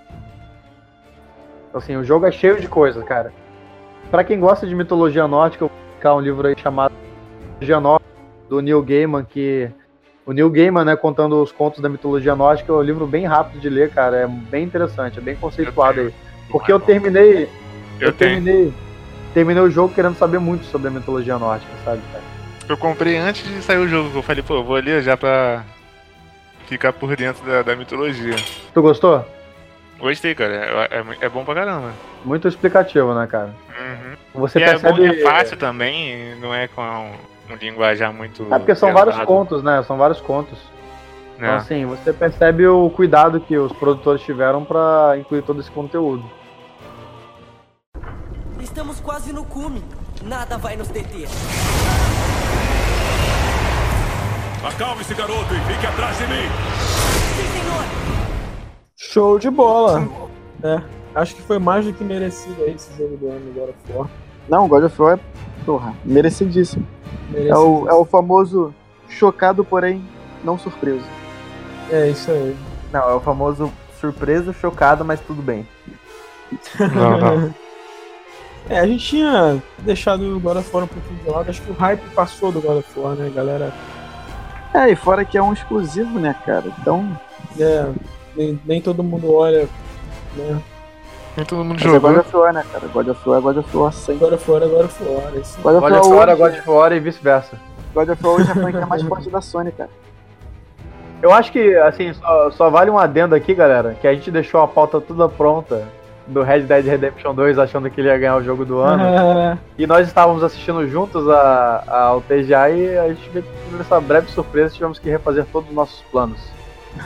Então, assim, o jogo é cheio de coisas, cara. Pra quem gosta de mitologia nórdica, eu vou publicar um livro aí chamado Mitologia Nórdica, do Neil Gaiman, que o Neil Gaiman, né, contando os contos da mitologia nórdica, é um livro bem rápido de ler, cara, é bem interessante, é bem conceituado aí. Porque eu terminei, eu, Eu terminei, terminei o jogo querendo saber muito sobre a mitologia nórdica, sabe, cara? Eu comprei antes de sair o jogo. Eu falei, pô, eu vou ler já pra ficar por dentro da, da mitologia. Tu gostou? Gostei, cara. É, é- é bom pra caramba. Muito explicativo, né, cara? Uhum. Você e é, bom, percebe... é fácil também, não é com um, linguajar muito. É porque são vários pesado, contos, né? São vários contos. Então, né? assim, você percebe o cuidado que os produtores tiveram pra incluir todo esse conteúdo. Estamos quase no cume. Nada vai nos deter. Acalme-se, garoto, e fique atrás de mim. Sim, senhor. Show de bola. É, acho que foi mais do que merecido aí esse jogo do ano agora fora. Não, God of War é, porra, merecidíssimo. É o, é o famoso chocado, porém não surpreso. É isso aí. Não, é o famoso surpreso, chocado, mas tudo bem. Não, não. É, a gente tinha deixado o God of War um pouquinho de lado. Acho que o hype passou do God of War, né, galera? É, e fora que é um exclusivo, né, cara? Então, É, nem, nem todo mundo olha, né? Nem todo mundo mas é. God of War, né, cara? God of War é God of War sempre. God of War é God of War. Isso. God of God War, of War é hoje, God of War e vice-versa. God of War hoje é a franquia mais forte da Sony, cara. Eu acho que, assim, só, só vale um adendo aqui, galera, que a gente deixou a pauta toda pronta do Red Dead Redemption 2 achando que ele ia ganhar o jogo do ano. É, E nós estávamos assistindo juntos a, a- ao TGA e a gente veio com essa breve surpresa tivemos que refazer todos os nossos planos.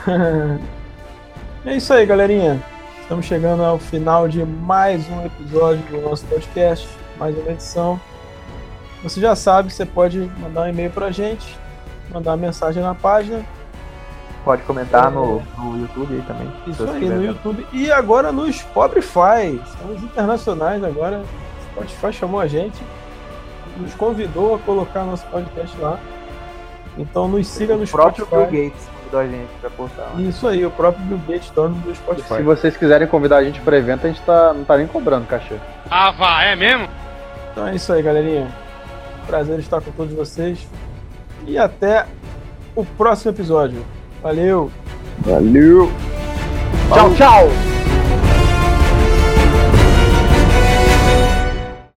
é isso aí, galerinha. Estamos chegando ao final de mais um episódio do nosso podcast, mais uma edição. Você já sabe, você pode mandar um e-mail pra gente, mandar uma mensagem na página, Pode comentar no, no YouTube aí também. Isso aí, quiser no. YouTube e agora no Spotify. Estamos internacionais agora. O Spotify chamou a gente, nos convidou a colocar nosso podcast lá. Então nos siga no O próprio Bill Spotify. Gates convidou a gente pra postar lá. Isso aí, o próprio Bill Gates, dono do Se Spotify. vocês quiserem convidar a gente para evento, a gente tá, não tá nem cobrando cachê. Ah, vá, é mesmo? Então é isso aí, galerinha. Prazer estar com todos vocês. E até o próximo episódio. Valeu! Valeu! Tchau, tchau!